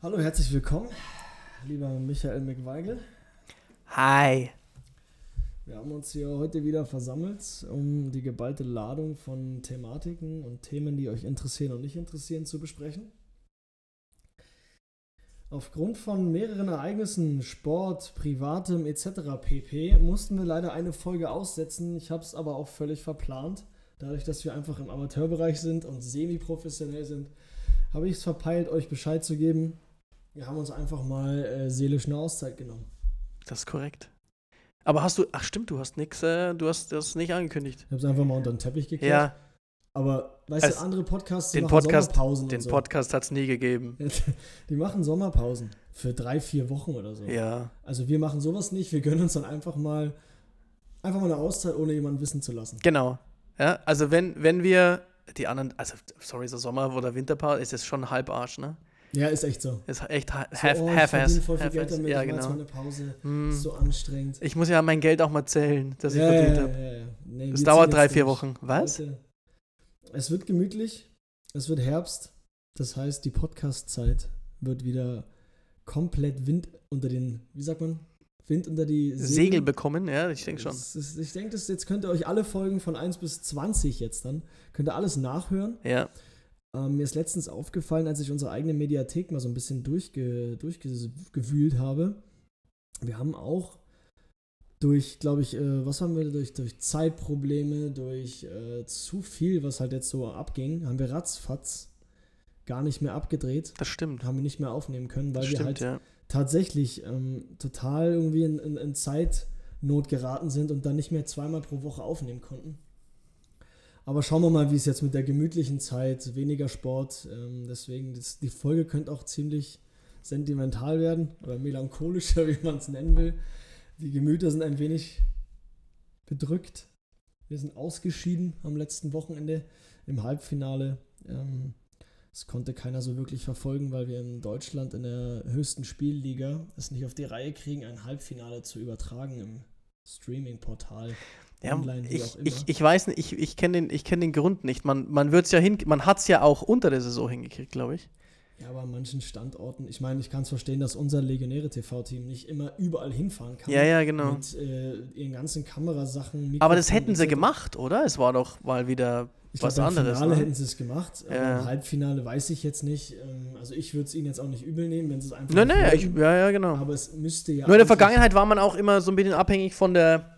Hallo, herzlich willkommen, lieber Michael McWeigel. Hi. Wir haben uns hier heute wieder versammelt, um die geballte Ladung von Thematiken und Themen, die euch interessieren und nicht interessieren, zu besprechen. Aufgrund von mehreren Ereignissen, Sport, Privatem etc. pp. mussten wir leider eine Folge aussetzen. Ich habe es aber auch völlig verplant. Dadurch, dass wir einfach im Amateurbereich sind und semi-professionell sind, habe ich es verpeilt, euch Bescheid zu geben. Wir haben uns einfach mal äh, seelisch eine Auszeit genommen. Das ist korrekt. Aber hast du, ach stimmt, du hast nichts, äh, du hast das nicht angekündigt. Ich habe es einfach mal unter den Teppich gekehrt. Ja, Aber weißt Also, du, andere Podcasts die den machen Podcast, Sommerpausen den so. Podcast hat es nie gegeben. Die machen Sommerpausen für drei, vier Wochen oder so. Ja. Also wir machen sowas nicht. Wir gönnen uns dann einfach mal einfach mal eine Auszeit, ohne jemanden wissen zu lassen. Genau. Ja, also wenn, wenn wir die anderen, also sorry, so Sommer- oder Winterpause ist es schon halb Arsch, ne? Ja, ist echt so. Ist echt ha- So, half, oh, ich voll viel. Geld damit. Ja, ich genau. eine Pause. Mm. Ist so anstrengend. Ich muss ja mein Geld auch mal zählen, das ich ja, verdient ja, habe. ja, ja. Nee, Das wir dauert drei, vier. Wochen. Was? Leute, es wird gemütlich. Es wird Herbst. Das heißt, die Podcast-Zeit wird wieder komplett Wind unter den, wie sagt man? Wind unter die Segel. Segel bekommen, ja, ich denke schon. Das ist, ich denke, das- jetzt könnt ihr euch alle Folgen von 1 bis 20 jetzt dann, könnt ihr alles nachhören. Ja. Ähm, mir ist letztens aufgefallen, als ich unsere eigene Mediathek mal so ein bisschen durchge, durchgewühlt habe. Wir haben auch durch, glaube ich, äh, was haben wir, durch, durch Zeitprobleme, durch äh, zu viel, was halt jetzt so abging, haben wir ratzfatz gar nicht mehr abgedreht, Das stimmt. haben wir nicht mehr aufnehmen können, weil Das wir stimmt, halt ja. tatsächlich ähm, total irgendwie in, in, in Zeitnot geraten sind und dann nicht mehr zweimal pro Woche aufnehmen konnten. Aber schauen wir mal, wie es jetzt mit der gemütlichen Zeit, weniger Sport, ähm, deswegen, das, die Folge könnte auch ziemlich sentimental werden oder melancholischer, wie man es nennen will. Die Gemüter sind ein wenig bedrückt. Wir sind ausgeschieden am letzten Wochenende im Halbfinale. Ähm, das konnte keiner so wirklich verfolgen, weil wir in Deutschland in der höchsten Spielliga es nicht auf die Reihe kriegen, ein Halbfinale zu übertragen im Streaming-Portal. Ja, online, ich, ich, ich weiß nicht, ich, ich kenne den, ich kenn den Grund nicht. Man, man wird's ja hin, man hat es ja auch unter der Saison hingekriegt, glaube ich. Ja, aber an manchen Standorten, ich meine, ich kann es verstehen, dass unser Legionäre TV-Team nicht immer überall hinfahren kann. Ja, ja, genau. Mit äh, ihren ganzen Kamerasachen. Aber das Mikrofon hätten sie etc. gemacht, oder? Es war doch mal wieder Ich was glaube, im anderes. Finale Ne? hätten sie es gemacht. Ja. Im Halbfinale weiß ich jetzt nicht. Ähm, Also ich würde es ihnen jetzt auch nicht übel nehmen, wenn sie es einfach Nein, nein, ja, ja, genau. Aber es müsste ja. Nur in der Vergangenheit war man auch immer so ein bisschen abhängig von der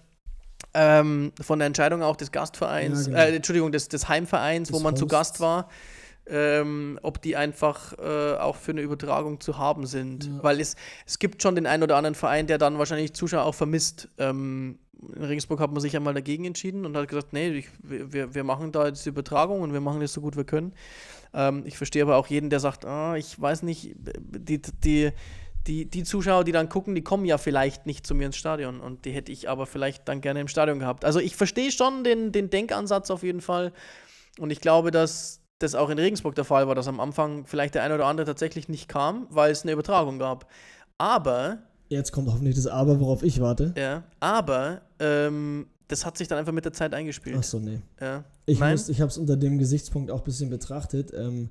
ähm, von der Entscheidung auch des Gastvereins, Ja, genau. äh, Entschuldigung, des, des Heimvereins, Des wo man zu Hosts. Gast war, ähm, ob die einfach äh, auch für eine Übertragung zu haben sind. Ja. Weil es, es gibt schon den einen oder anderen Verein, der dann wahrscheinlich Zuschauer auch vermisst. Ähm, in Regensburg hat man sich ja mal dagegen entschieden und hat gesagt, nee, ich, wir, wir machen da jetzt die Übertragung und wir machen das so gut wir können. Ähm, ich verstehe aber auch jeden, der sagt, ah, ich weiß nicht, die, die, die, die Zuschauer, die dann gucken, die kommen ja vielleicht nicht zu mir ins Stadion und die hätte ich aber vielleicht dann gerne im Stadion gehabt. Also ich verstehe schon den, den Denkansatz auf jeden Fall und ich glaube, dass das auch in Regensburg der Fall war, dass am Anfang vielleicht der eine oder andere tatsächlich nicht kam, weil es eine Übertragung gab. Aber Jetzt kommt hoffentlich das Aber, worauf ich warte. ja, aber ähm, das hat sich dann einfach mit der Zeit eingespielt. Achso, nee. Ja. Ich, Nein? muss- ich habe es unter dem Gesichtspunkt auch ein bisschen betrachtet. Ähm,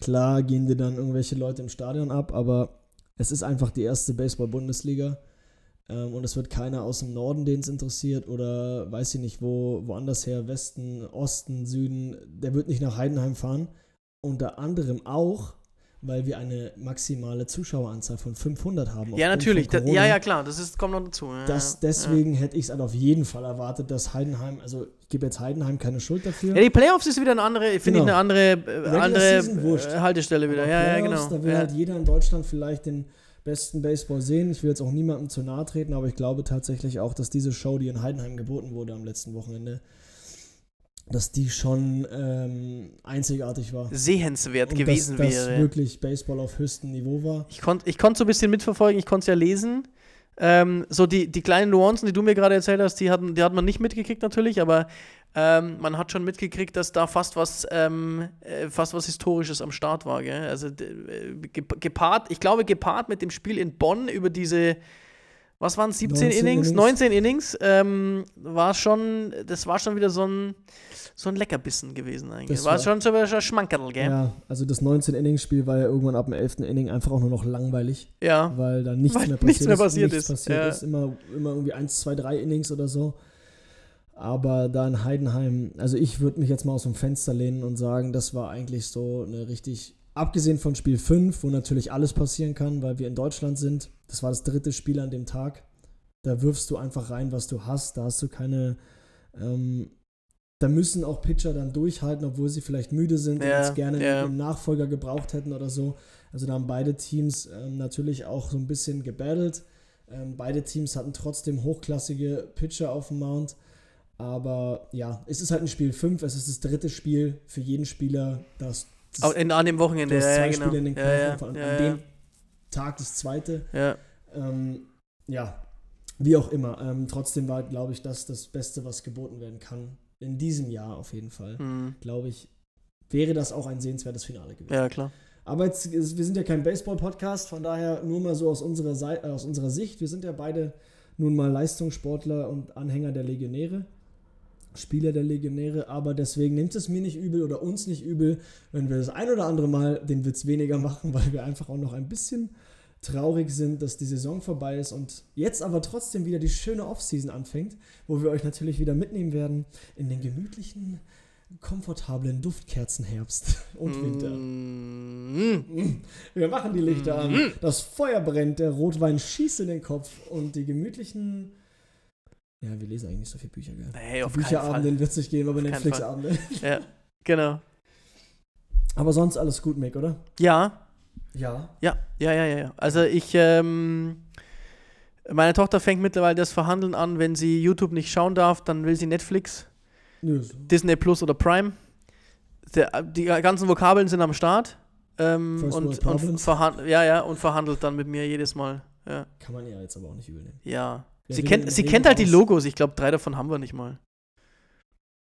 klar gehen dir dann irgendwelche Leute im Stadion ab, aber es ist einfach die erste Baseball-Bundesliga. Ähm, und es wird keiner aus dem Norden, den es interessiert, oder weiß ich nicht, wo, woanders her, Westen, Osten, Süden, der wird nicht nach Heidenheim fahren. Unter anderem auch, weil wir eine maximale Zuschaueranzahl von 500 haben. Ja, natürlich. Da, ja, ja, klar. Das ist, kommt noch dazu. Ja, Das, ja. deswegen hätte ich es halt auf jeden Fall erwartet, dass Heidenheim, also ich gebe jetzt Heidenheim keine Schuld dafür. Ja, die Playoffs ist wieder eine andere, finde Genau. ich, eine andere, äh, andere wurscht. äh, Haltestelle wieder. Aber Ja, ja, Playoffs, genau. Da will Ja. halt jeder in Deutschland vielleicht den besten Baseball sehen. Ich will jetzt auch niemandem zu nahe treten, aber ich glaube tatsächlich auch, dass diese Show, die in Heidenheim geboten wurde am letzten Wochenende, dass die schon ähm, einzigartig war. Sehenswert Und gewesen dass, dass wäre. wirklich Baseball auf höchstem Niveau war. Ich konnte ich konnt so ein bisschen mitverfolgen, ich konnte es ja lesen. Ähm, so die, die kleinen Nuancen, die du mir gerade erzählt hast, die, hatten, die hat man nicht mitgekriegt natürlich, aber ähm, man hat schon mitgekriegt, dass da fast was, ähm, äh, fast was Historisches am Start war. Gell? Also äh, gep- gepaart, ich glaube, gepaart mit dem Spiel in Bonn über diese, was waren 17 19 Innings, Innings. 19 Innings, ähm, war schon, das war schon wieder so ein, so ein Leckerbissen gewesen eigentlich. Das war, war- schon so ein Schmankerl, gell? Ja, also das 19-Innings-Spiel war ja irgendwann ab dem 11. Inning einfach auch nur noch langweilig, Ja. weil da nichts Weil mehr passiert nichts mehr ist. passiert nichts ist, passiert ja. ist. Immer, immer irgendwie 1, 2, 3 Innings oder so. Aber da in Heidenheim, also ich würde mich jetzt mal aus dem Fenster lehnen und sagen, das war eigentlich so eine richtig, abgesehen von Spiel 5, wo natürlich alles passieren kann, weil wir in Deutschland sind, das war das dritte Spiel an dem Tag. Da wirfst du einfach rein, was du hast. Da hast du keine, ähm, da müssen auch Pitcher dann durchhalten, obwohl sie vielleicht müde sind und Ja, jetzt gerne ja. einen Nachfolger gebraucht hätten oder so. Also da haben beide Teams ähm, natürlich auch so ein bisschen gebattelt. Ähm, beide Teams hatten trotzdem hochklassige Pitcher auf dem Mount. Aber ja, es ist halt ein Spiel 5, es ist das dritte Spiel für jeden Spieler. Das, das In, an dem Wochenende, du hast ja, zwei ja, genau. Spiele in den Knochen, ja, ja, an dem Tag das zweite. ja. Ähm, ja, wie auch immer. Ähm, trotzdem war, glaube ich, das das Beste, was geboten werden kann. In diesem Jahr auf jeden Fall. Hm. Glaube ich, wäre das auch ein sehenswertes Finale gewesen. ja, klar. Aber jetzt, wir sind ja kein Baseball-Podcast, von daher nur mal so aus unserer, Sei äh, aus unserer Sicht. Wir sind ja beide nun mal Leistungssportler und Anhänger der Legionäre, Spieler der Legionäre, aber deswegen nimmt es mir nicht übel oder uns nicht übel, wenn wir das ein oder andere Mal den Witz weniger machen, weil wir einfach auch noch ein bisschen traurig sind, dass die Saison vorbei ist und jetzt aber trotzdem wieder die schöne Offseason anfängt, wo wir euch natürlich wieder mitnehmen werden in den gemütlichen, komfortablen Duftkerzenherbst und Winter. Mm. Wir machen die Lichter an. Das Feuer brennt, der Rotwein schießt in den Kopf und die gemütlichen. Ja, wir lesen eigentlich nicht so viele Bücher, gell? Auf Fall. Bücherabenden wird es nicht geben, aber Netflix-Abende. Ja, genau. Aber sonst alles gut, Mick, oder? Ja, Ja. Ja, ja, ja, ja. ja. Also ich, ähm, meine Tochter fängt mittlerweile das Verhandeln an, wenn sie YouTube nicht schauen darf, dann will sie Netflix, so. Disney Plus oder Prime. Der, die ganzen Vokabeln sind am Start. Ähm, und, und verhandelt, ja, ja, und verhandelt dann mit mir jedes Mal. Ja. Kann man ja jetzt aber auch nicht übel nehmen. ja. Wer sie kennt, sie kennt halt die Logos. Ich glaube, drei davon haben wir nicht mal.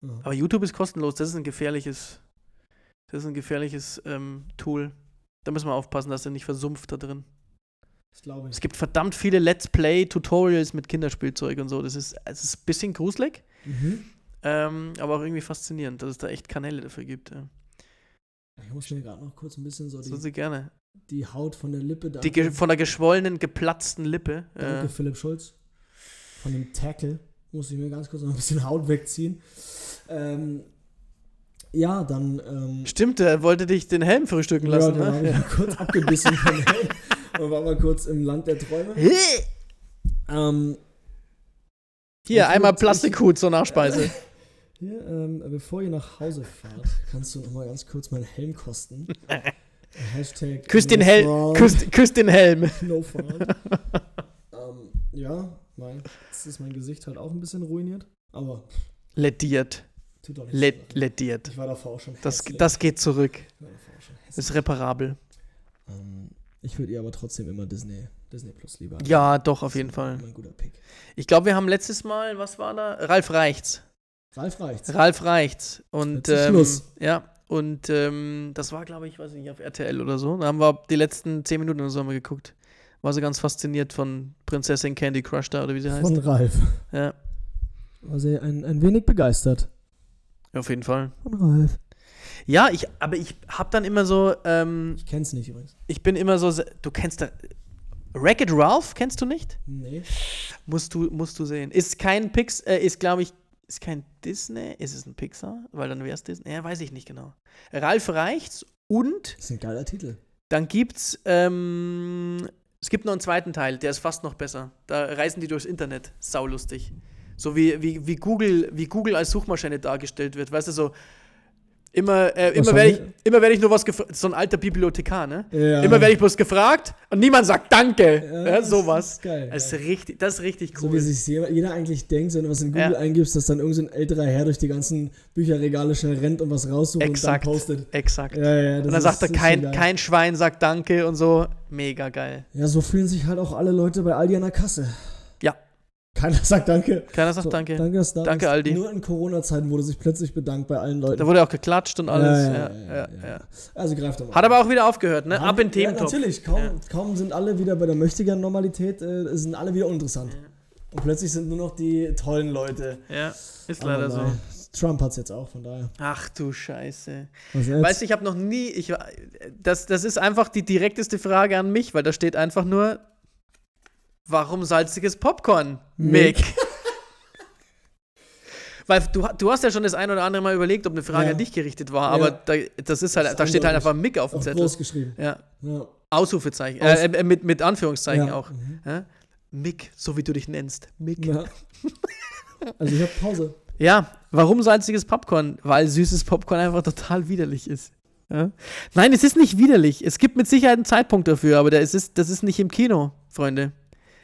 Ja. Aber YouTube ist kostenlos. Das ist ein gefährliches, das ist ein gefährliches ähm, Tool. Da müssen wir aufpassen, dass er nicht versumpft da drin. Das glaube ich. Es gibt verdammt viele Let's Play-Tutorials mit Kinderspielzeug und so. Das ist, es ist ein bisschen gruselig, Mhm. ähm, aber auch irgendwie faszinierend, dass es da echt Kanäle dafür gibt. Ja. Ich muss mir gerade noch kurz ein bisschen so So die, sie gerne. die Haut von der Lippe da. Die von der geschwollenen, geplatzten Lippe. Danke, Äh, Philipp Schulz. Von dem Tackle muss ich mir ganz kurz noch ein bisschen Haut wegziehen. Ähm, ja, dann. Ähm, stimmt, er wollte dich den Helm frühstücken lassen. ja, da ne? habe ich mal kurz abgebissen von Helm und war mal kurz im Land der Träume. Ähm, Hier, einmal Plastikhut zur Nachspeise. hier, ähm, bevor ihr nach Hause fahrt, kannst du noch mal ganz kurz meinen Helm kosten. Hashtag Küss den no fraud, Küss, küss den Helm. No fraud. ähm, ja, mein, jetzt ist mein Gesicht halt auch ein bisschen ruiniert, aber Lediert. Tut doch nicht so. lediert. Ich war davor auch schon Das, das geht zurück. Hässlich. Ist reparabel. Ähm, ich würde ihr aber trotzdem immer Disney, Disney Plus lieber. Ja, doch, auf Das jeden Fall. Ein guter Pick. Ich glaube, wir haben letztes Mal, was war da? Ralf Reichts. Ralf reicht's. Ralf Reichts. Und ähm, Schluss. ja, und ähm, das war, glaube ich, weiß ich nicht, auf RTL oder so. Da haben wir die letzten zehn Minuten oder so haben wir geguckt. War so ganz fasziniert von Prinzessin Candy Crush da, oder wie sie heißt. Von Ralf. Ja, War sie ein, ein wenig begeistert. Auf jeden Fall. Von Ralf. Ja, ich, aber ich hab dann immer so, ähm, Ich kenn's nicht übrigens. ich bin immer so, du kennst da, Wreck-It Ralph kennst du nicht? Nee. Musst du, musst du sehen. Ist kein Pix, äh, ist glaube ich, ist kein Disney, ist es ein Pixar? Weil dann wäre es Disney. Ja, weiß ich nicht genau. Ralf Reichts und Das ist ein geiler Titel. dann gibt's, ähm, es gibt noch einen zweiten Teil, der ist fast noch besser. Da reisen die durchs Internet. Saulustig. So wie, wie, wie, Google, wie Google als Suchmaschine dargestellt wird. Weißt du, so immer, äh, immer Was werde ich, immer werd ich nur was gefragt. So ein alter Bibliothekar, ne? Ja. Immer werde ich bloß gefragt und niemand sagt Danke. Ja, das sowas. ist geil. Das ist richtig, das ist richtig So cool. wie sich jeder eigentlich denkt, wenn du was in Google Ja. eingibst, dass dann irgendein so älterer Herr durch die ganzen Bücherregale schnell rennt und was raussucht Exakt. und dann postet. Exakt. Ja, ja, das und dann ist- sagt er, das kein, kein Schwein sagt Danke und so. Mega geil. Ja, so fühlen sich halt auch alle Leute bei Aldi an der Kasse. Keiner sagt Danke. Keiner sagt So, Danke. Danke, dass da Danke. Aldi. Nur in Corona-Zeiten wurde sich plötzlich bedankt bei allen Leuten. Da wurde auch geklatscht und alles. Ja, Ja, ja. Also greift doch mal. Hat aber auch wieder aufgehört, ne? Haben Ab in die- ja, natürlich, kaum, kaum sind alle wieder bei der Möchtegern-Normalität, äh, sind alle wieder uninteressant. Und plötzlich sind nur noch die tollen Leute. Ja, ist leider so. Trump hat es jetzt auch, von daher. Ach du Scheiße. Weißt du, ich habe noch nie, ich, das, das ist einfach die direkteste Frage an mich, weil da steht einfach nur, warum salziges Popcorn, Mick? Mick? weil du, du hast ja schon das ein oder andere Mal überlegt, ob eine Frage Ja. an dich gerichtet war, Ja. aber da, das ist halt, Das da steht halt einfach Mick auf dem auch Zettel. groß geschrieben. Ja, Ja. Ausrufezeichen, Aus- äh, äh, mit, mit Anführungszeichen Ja. auch. Mhm. Ja? Mick, so wie du dich nennst, Mick. Ja. Also ich habe Pause. Ja, warum salziges Popcorn? Weil süßes Popcorn einfach total widerlich ist. Ja? Nein, es ist nicht widerlich. Es gibt mit Sicherheit einen Zeitpunkt dafür, aber ist, ist, das ist nicht im Kino, Freunde.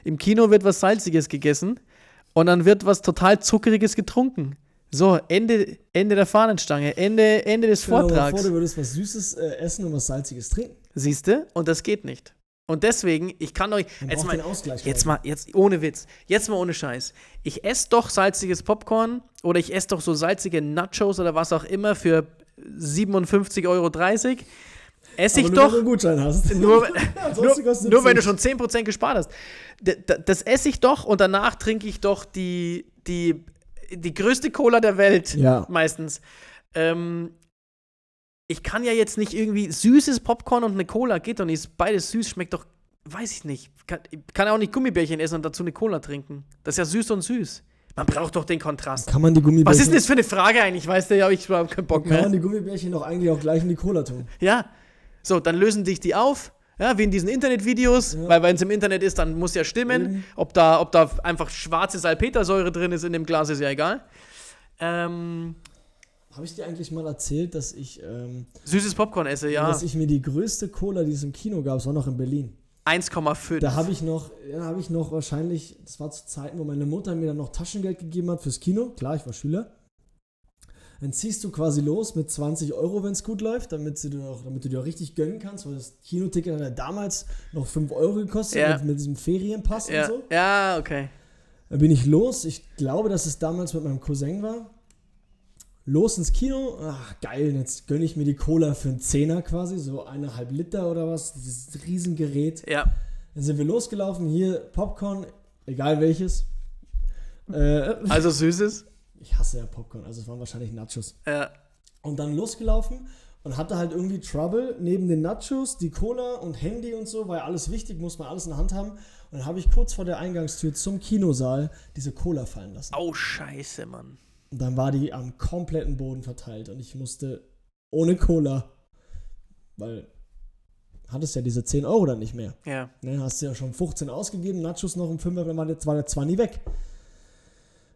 Im Kino wird was Salziges gegessen und dann wird was total Zuckeriges getrunken. So, Ende, Ende der Fahnenstange, Ende, Ende des Vortrags. vor, du würdest was Süßes äh, essen und was Salziges trinken. Siehst du? Und das geht nicht. Und deswegen, ich kann euch. Jetzt mal. Jetzt mal, jetzt ohne Witz. Jetzt mal ohne Scheiß. Ich esse doch salziges Popcorn oder ich esse doch so salzige Nachos oder was auch immer für 57,30 Euro. Esse ich Aber nur, wenn doch. Nur, nur, kostet nur wenn du schon 10% gespart hast. Das esse ich doch und danach trinke ich doch die, die, die größte Cola der Welt. Ja. Meistens. Ähm, ich kann ja jetzt nicht irgendwie süßes Popcorn und eine Cola geht nicht. Ist Beides süß, schmeckt doch, weiß ich nicht. Kann, ich kann auch nicht Gummibärchen essen und dazu eine Cola trinken. Das ist ja süß und süß. Man braucht doch den Kontrast. Kann man die Gummibärchen, Was ist denn das für eine Frage eigentlich? Weißt du, ja, ich habe keinen Bock kann man mehr. die Gummibärchen doch eigentlich auch gleich in die Cola tun? Ja. So, dann lösen dich die auf. Ja, wie in diesen Internetvideos, Ja. weil wenn es im Internet ist, dann muss ja stimmen. Eben. Ob da, ob da einfach schwarze Salpetersäure drin ist in dem Glas, ist ja egal. Ähm, Habe ich dir eigentlich mal erzählt, dass ich, ähm, süßes Popcorn esse, ja. dass ich mir die größte Cola, die es im Kino gab, war noch in Berlin. 1,5. Da habe ich noch, ja, habe ich noch wahrscheinlich, das war zu Zeiten, wo meine Mutter mir dann noch Taschengeld gegeben hat fürs Kino. Klar, ich war Schüler. Dann ziehst du quasi los mit 20 Euro, wenn es gut läuft, damit, sie dir auch, damit du dir auch richtig gönnen kannst, weil das Kinoticket hat ja damals noch 5 Euro gekostet Ja. mit, mit diesem Ferienpass ja, und so. ja, okay. Dann bin ich los. Ich glaube, dass es damals mit meinem Cousin war. Los ins Kino. Ach, geil. Jetzt gönne ich mir die Cola für einen Zehner quasi. So eineinhalb Liter oder was. Dieses Riesengerät. Ja. Dann sind wir losgelaufen. Hier Popcorn, egal welches. Äh, Also süßes. Ich hasse ja Popcorn. Also es waren wahrscheinlich Nachos. Ja. Und dann losgelaufen und hatte halt irgendwie Trouble. Neben den Nachos, die Cola und Handy und so, ja alles wichtig, muss man alles in der Hand haben. Und dann habe ich kurz vor der Eingangstür zum Kinosaal diese Cola fallen lassen. Oh, scheiße, Mann. Und dann war die am kompletten Boden verteilt und ich musste ohne Cola, weil hattest ja diese 10 Euro dann nicht mehr. Ja. Ne, hast du ja schon 15 ausgegeben, Nachos noch um 5, dann war der, war der 20 weg.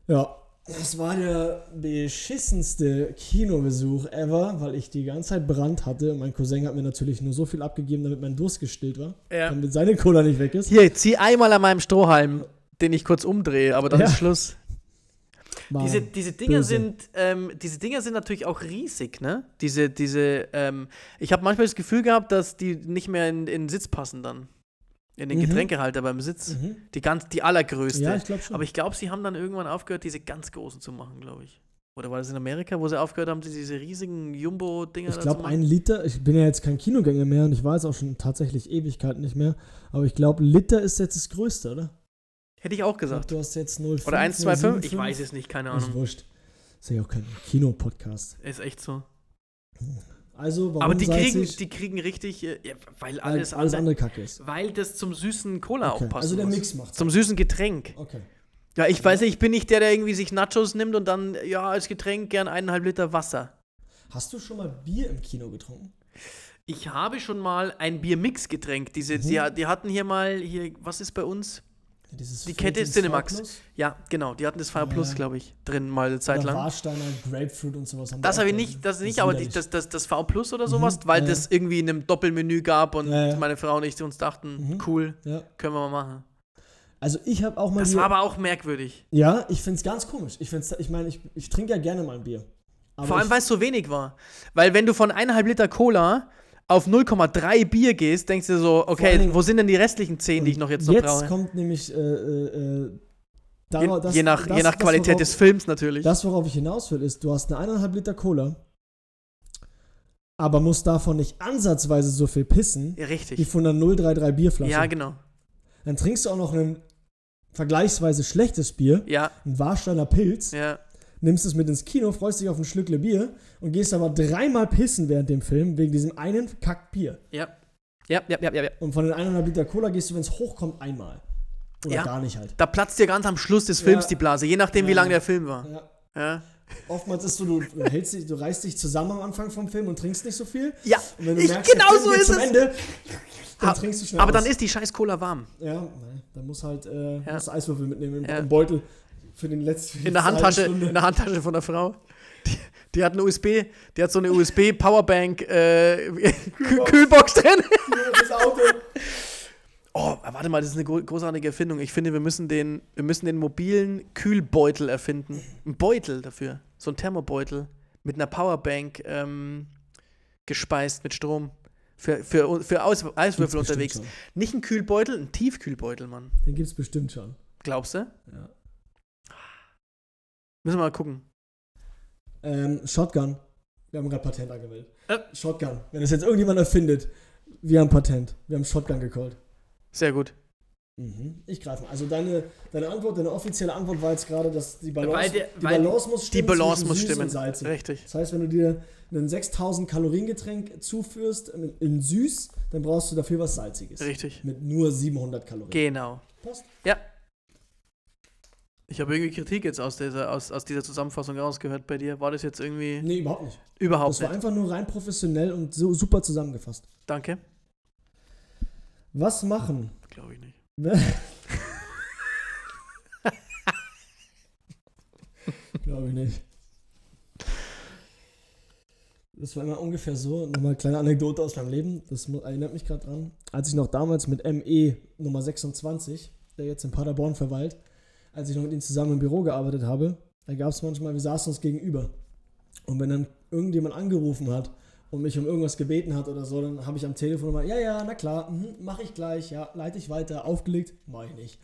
Ja, das war der beschissenste Kinobesuch ever, weil ich die ganze Zeit Brand hatte und mein Cousin hat mir natürlich nur so viel abgegeben, damit mein Durst gestillt war, Ja. damit seine Cola nicht weg ist. Hier, zieh einmal an meinem Strohhalm, den ich kurz umdrehe, aber dann Ja. ist Schluss. Diese, diese Dinger böse. sind, ähm, diese Dinger sind natürlich auch riesig, ne? Diese, diese, ähm, ich habe manchmal das Gefühl gehabt, dass die nicht mehr in, in den Sitz passen dann. In den Mhm. Getränkehalter beim Sitz. Mhm. Die ganz, die allergrößte. Ja, ich glaube schon. Aber ich glaube, sie haben dann irgendwann aufgehört, diese ganz großen zu machen, glaube ich. Oder war das in Amerika, wo sie aufgehört haben, diese riesigen Jumbo-Dinger Ich glaube, ein Liter, ich bin ja jetzt kein Kinogänger mehr und ich war jetzt auch schon tatsächlich Ewigkeiten nicht mehr, aber ich glaube, Liter ist jetzt das Größte, oder? Hätte ich auch Ich glaub, gesagt. du hast jetzt 0,5 Oder 1,25? Ich 0,75. weiß es nicht, keine Ist Ahnung. wurscht. Ist ja auch kein Kino-Podcast. Ist echt so. Also, warum Aber die kriegen, die kriegen richtig, äh, ja, weil Weil alles, alles andere, Kacke ist. weil das zum süßen Cola Okay. auch passt. Also der Mix macht Zum süßen Getränk. Okay. Ja, ich weiß nicht, ich bin nicht der, der irgendwie sich Nachos nimmt und dann, ja, als Getränk gern eineinhalb Liter Wasser. Hast du schon mal Bier im Kino getrunken? Ich habe schon mal ein Biermix-Getränk. Diese, Mhm. die, die hatten hier mal, hier, was ist bei uns? Dieses Die Kette Friedrichs Cinemax. Ja, genau, die hatten das Fire Ja. Plus, glaube ich, drin mal eine Zeit lang. Warsteiner Grapefruit und sowas. Das habe ich nicht, das ist nicht, aber die, das, das, das V Plus oder sowas, Mhm, weil ja, das irgendwie in einem Doppelmenü gab und Ja, meine Frau und ich uns dachten, Mhm. cool, können wir mal machen. Also ich habe auch mal Das Bier- war aber auch merkwürdig. Ja, ich finde es ganz komisch. Ich, find's- ich meine, ich, ich trinke ja gerne mal ein Bier. Vor allem, weil es so wenig war. Weil wenn du von eineinhalb Liter Cola auf 0,3 Bier gehst, denkst du so, allen okay, Dingen- wo sind denn die restlichen 10, die ich noch jetzt noch jetzt brauche? kommt nämlich äh, äh, äh, Je, Darauf- das- je nach, das- je nach das, Qualität worauf- des Films natürlich. Das, worauf ich hinaus will, ist, du hast eine eineinhalb Liter Cola, aber musst davon nicht ansatzweise so viel pissen ja, wie richtig. von einer 033 Bierflasche. Ja, genau. Dann trinkst du auch noch ein vergleichsweise schlechtes Bier, Ja, ein Warsteiner Pilz, ja. Nimmst es mit ins Kino, freust dich auf ein Schlückle Bier und gehst aber dreimal pissen während dem Film wegen diesem einen Kackbier. Ja. Ja, ja, ja, ja, ja. Und von den eineinhalb Liter Cola gehst du, wenn es hochkommt, einmal. Oder Ja. gar nicht halt. Da platzt dir ganz am Schluss des Films Ja. die Blase, je nachdem, wie Ja. lang der Film war. Ja. Oftmals ist so, du, du, hältst dich, du reißt dich zusammen am Anfang vom Film und trinkst nicht so viel. ja Und wenn du ich, merkst, genau so ist es. Ende, dann Ha- trinkst du schnell Aber aus. dann ist die scheiß Cola warm. Ja, nein, dann muss halt äh, Ja. Eiswürfel mitnehmen im, Ja. im Beutel für den letzten In der Handtasche, Stunde. in der Handtasche von der Frau. Die, die hat eine USB, die hat so eine USB Powerbank äh, Kühl- Kühlbox drin. das Auto. Oh, warte mal, das ist eine gro- großartige Erfindung. Ich finde, wir müssen den, wir müssen den mobilen Kühlbeutel erfinden. Ein Beutel dafür. So ein Thermobeutel mit einer Powerbank ähm, gespeist mit Strom. Für, für, für Aus, Eiswürfel unterwegs. bestimmt Nicht ein Kühlbeutel, ein Tiefkühlbeutel, Mann. Den gibt's bestimmt schon. Glaubst du? Ja. Müssen wir mal gucken. Ähm, Shotgun. Wir haben gerade Patent angemeldet. Äh. Shotgun. Wenn das jetzt irgendjemand erfindet, wir haben Patent. Wir haben Shotgun gecallt. Sehr gut. Mhm. Ich greife mal. Also deine, deine Antwort, deine offizielle Antwort war jetzt gerade, dass die Balance, der- die Balance muss Die stimmen. Balance zwischen muss stimmen. Salzig. Richtig. Das heißt, wenn du dir ein 6000 Kalorien Getränk zuführst in, in süß, dann brauchst du dafür was Salziges. Richtig. Mit nur 700 Kalorien. Genau. Passt. Ja. Ich habe irgendwie Kritik jetzt aus dieser, aus, aus dieser Zusammenfassung rausgehört bei dir. War das jetzt irgendwie Nee, überhaupt nicht. überhaupt Das war nicht? einfach nur rein professionell und so super zusammengefasst. Danke. Was machen? Glaube ich nicht. Glaube ich nicht. Das war immer ungefähr so. Nochmal eine kleine Anekdote aus meinem Leben. Das erinnert mich gerade dran. Als ich noch damals mit ME Nummer 26, der jetzt in Paderborn verweilt, als ich noch mit ihm zusammen im Büro gearbeitet habe, da gab es manchmal, wir saßen uns gegenüber. Und wenn dann irgendjemand angerufen hat und mich um irgendwas gebeten hat oder so, dann habe ich am Telefon immer, ja, ja, na klar, mhm, mache ich gleich, ja, leite ich weiter, aufgelegt, mache ich nicht.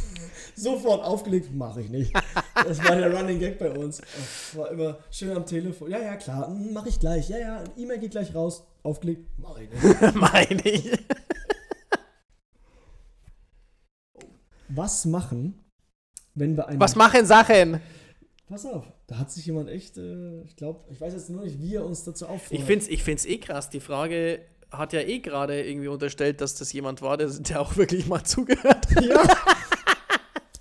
Sofort aufgelegt, mache ich nicht. Das war der Running Gag bei uns. War immer schön am Telefon, ja, ja, klar, mache ich gleich, ja, ja, E-Mail geht gleich raus, aufgelegt, mache ich nicht. Meine ich. Was machen, wenn wir einen... Was machen Sachen? Pass auf, da hat sich jemand echt, äh, ich glaube, ich weiß jetzt nur nicht, wie er uns dazu auffordert. Ich finde es ich find's eh krass. Die Frage hat ja eh gerade irgendwie unterstellt, dass das jemand war, der, der auch wirklich mal zugehört hat. Ja.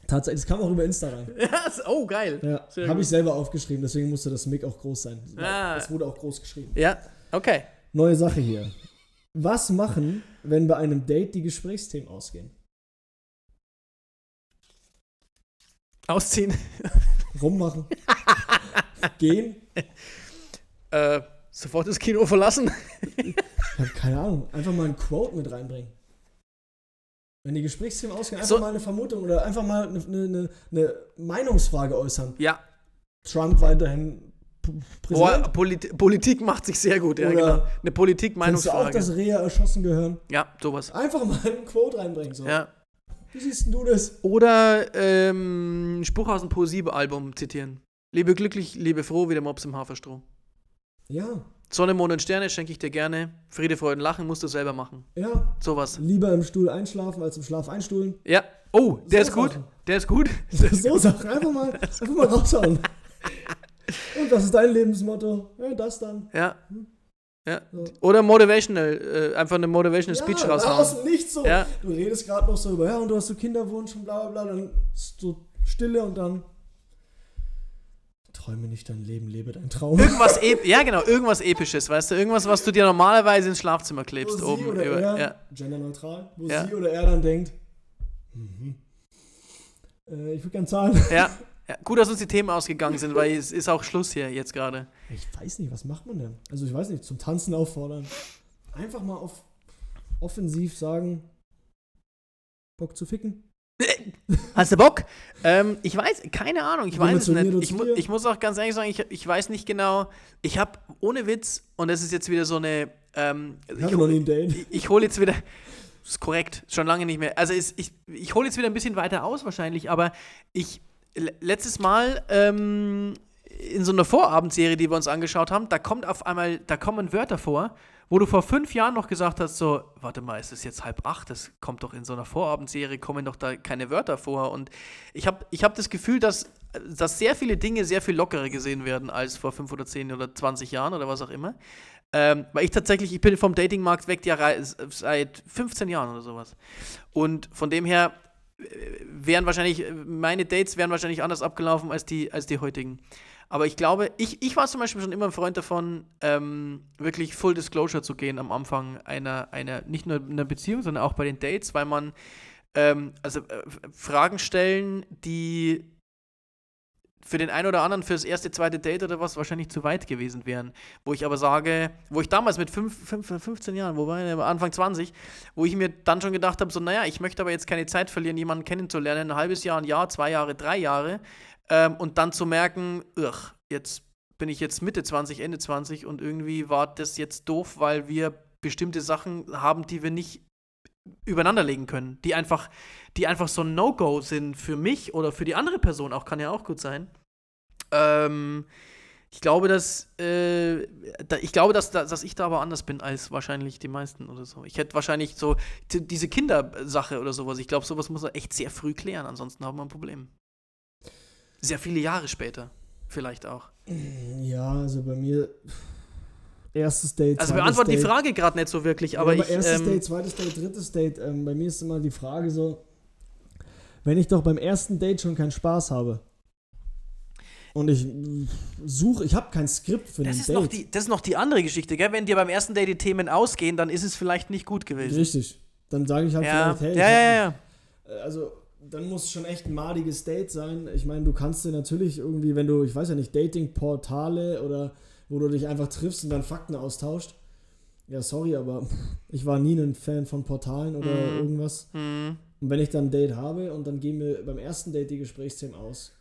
Tatsächlich, das kam auch über Insta rein. Ja, so- oh, geil. Ja, habe ich selber aufgeschrieben, deswegen musste das Mic auch groß sein. Ah. Das wurde auch groß geschrieben. Ja, okay. Neue Sache hier. Was machen, wenn bei einem Date die Gesprächsthemen ausgehen? Ausziehen. Rummachen? Gehen? Äh, sofort das Kino verlassen. Ich habe keine Ahnung. Einfach mal ein Quote mit reinbringen. Wenn die Gesprächsthemen ausgehen, einfach So- mal eine Vermutung oder einfach mal eine, eine, eine Meinungsfrage äußern. Ja. Trump weiterhin Präsident? Polit Politik macht sich sehr gut, ja, genau. Eine du auch, Politik-Meinungsfrage. dass Rehe erschossen gehören? Ja, sowas. Einfach mal ein Quote reinbringen. So. Ja. Wie siehst du das? Oder ähm, Spruch aus dem Poesie-Album zitieren. Lebe glücklich, lebe froh, wie der Mops im Haferstroh. Ja, Sonne, Mond und Sterne schenke ich dir gerne. Friede, Freude, Lachen musst du selber machen. ja. Sowas. Lieber im Stuhl einschlafen als im Schlaf einstuhlen. Ja. Oh, der So ist gut. Sachen. Der ist gut. So Sachen. Einfach mal, einfach mal raushauen. Und was ist dein Lebensmotto? Ja, das dann. Ja. Ja. So. Oder motivational, äh, einfach eine motivational Speech ja, raushauen. Außen nicht so. Ja. Du redest gerade noch so über, ja, und du hast so Kinderwunsch und bla bla bla. Dann so Stille und dann. Träume nicht dein Leben, lebe dein Traum. Irgendwas, ja genau, irgendwas episches, weißt du, irgendwas, was du dir normalerweise ins Schlafzimmer Wo klebst sie oben. oder über, er, ja. genderneutral, wo sie oder er dann denkt, mhm. äh, ich würde gern zahlen. Ja. ja. Gut, dass uns die Themen ausgegangen sind, weil es ist auch Schluss hier jetzt gerade. Ich weiß nicht, was macht man denn? Also ich weiß nicht, zum Tanzen auffordern. Einfach mal auf offensiv sagen, Bock zu ficken. Hast du Bock? Ähm, ich weiß, keine Ahnung, ich weiß es nicht. Ich, mu ich muss auch ganz ehrlich sagen, ich, ich weiß nicht genau. Ich habe ohne Witz, und das ist jetzt wieder so eine. Ähm, ich, ich hole jetzt wieder. Das ist korrekt, schon lange nicht mehr. Also ist, ich, ich hole jetzt wieder ein bisschen weiter aus wahrscheinlich, aber ich, letztes Mal ähm, in so einer Vorabendserie, die wir uns angeschaut haben, da kommt auf einmal, da kommen Wörter vor, wo du vor fünf Jahren noch gesagt hast, so, warte mal, ist es jetzt halb acht? Das kommt doch in so einer Vorabendserie, kommen doch da keine Wörter vor. Und ich habe ich hab das Gefühl, dass, dass sehr viele Dinge sehr viel lockerer gesehen werden als vor fünf oder zehn oder 20 Jahren oder was auch immer. Ähm, weil ich tatsächlich, ich bin vom Datingmarkt weg ja seit 15 Jahren oder sowas. Und von dem her wären wahrscheinlich, meine Dates wären wahrscheinlich anders abgelaufen als die, als die heutigen. Aber ich glaube, ich, ich war zum Beispiel schon immer ein Freund davon, ähm, wirklich Full Disclosure zu gehen am Anfang einer, einer, nicht nur einer Beziehung, sondern auch bei den Dates, weil man, ähm, also äh, Fragen stellen, die für den einen oder anderen fürs erste, zweite Date oder was wahrscheinlich zu weit gewesen wären. Wo ich aber sage, wo ich damals mit fünf, fünf, 15 Jahren, wo war ich, Anfang 20, wo ich mir dann schon gedacht habe, so, naja, ich möchte aber jetzt keine Zeit verlieren, jemanden kennenzulernen, ein halbes Jahr, ein Jahr, zwei Jahre, drei Jahre, ähm, und dann zu merken, ugh, jetzt bin ich jetzt Mitte 20, Ende 20 und irgendwie war das jetzt doof, weil wir bestimmte Sachen haben, die wir nicht übereinander legen können, die einfach, die einfach so ein No-Go sind für mich oder für die andere Person, auch kann ja auch gut sein. Ähm, ich glaube, dass äh, da, ich glaube, dass, dass ich da aber anders bin als wahrscheinlich die meisten oder so. Ich hätte wahrscheinlich so diese Kindersache oder sowas. Ich glaube, sowas muss er echt sehr früh klären, ansonsten haben wir ein Problem. Sehr viele Jahre später, vielleicht auch. Ja, also bei mir erstes Date. Also Date. die Frage gerade nicht so wirklich, aber, ja, aber ich. Erstes ähm, Date, zweites Date, drittes Date. Ähm, bei mir ist immer die Frage so, wenn ich doch beim ersten Date schon keinen Spaß habe und ich suche, ich habe kein Skript für das ein ist Date. Noch die, das ist noch die andere Geschichte, gell? Wenn dir beim ersten Date die Themen ausgehen, dann ist es vielleicht nicht gut gewesen. Richtig. Dann sage ich halt ja. vielleicht, hey, ja, ja, ja. Also dann muss schon echt ein madiges Date sein. Ich meine, du kannst dir natürlich irgendwie, wenn du, ich weiß ja nicht, Dating-Portale oder wo du dich einfach triffst und dann Fakten austauscht. Ja, sorry, aber ich war nie ein Fan von Portalen oder mm. irgendwas. Mm. Und wenn ich dann ein Date habe und dann gehen wir beim ersten Date die Gesprächsthemen aus.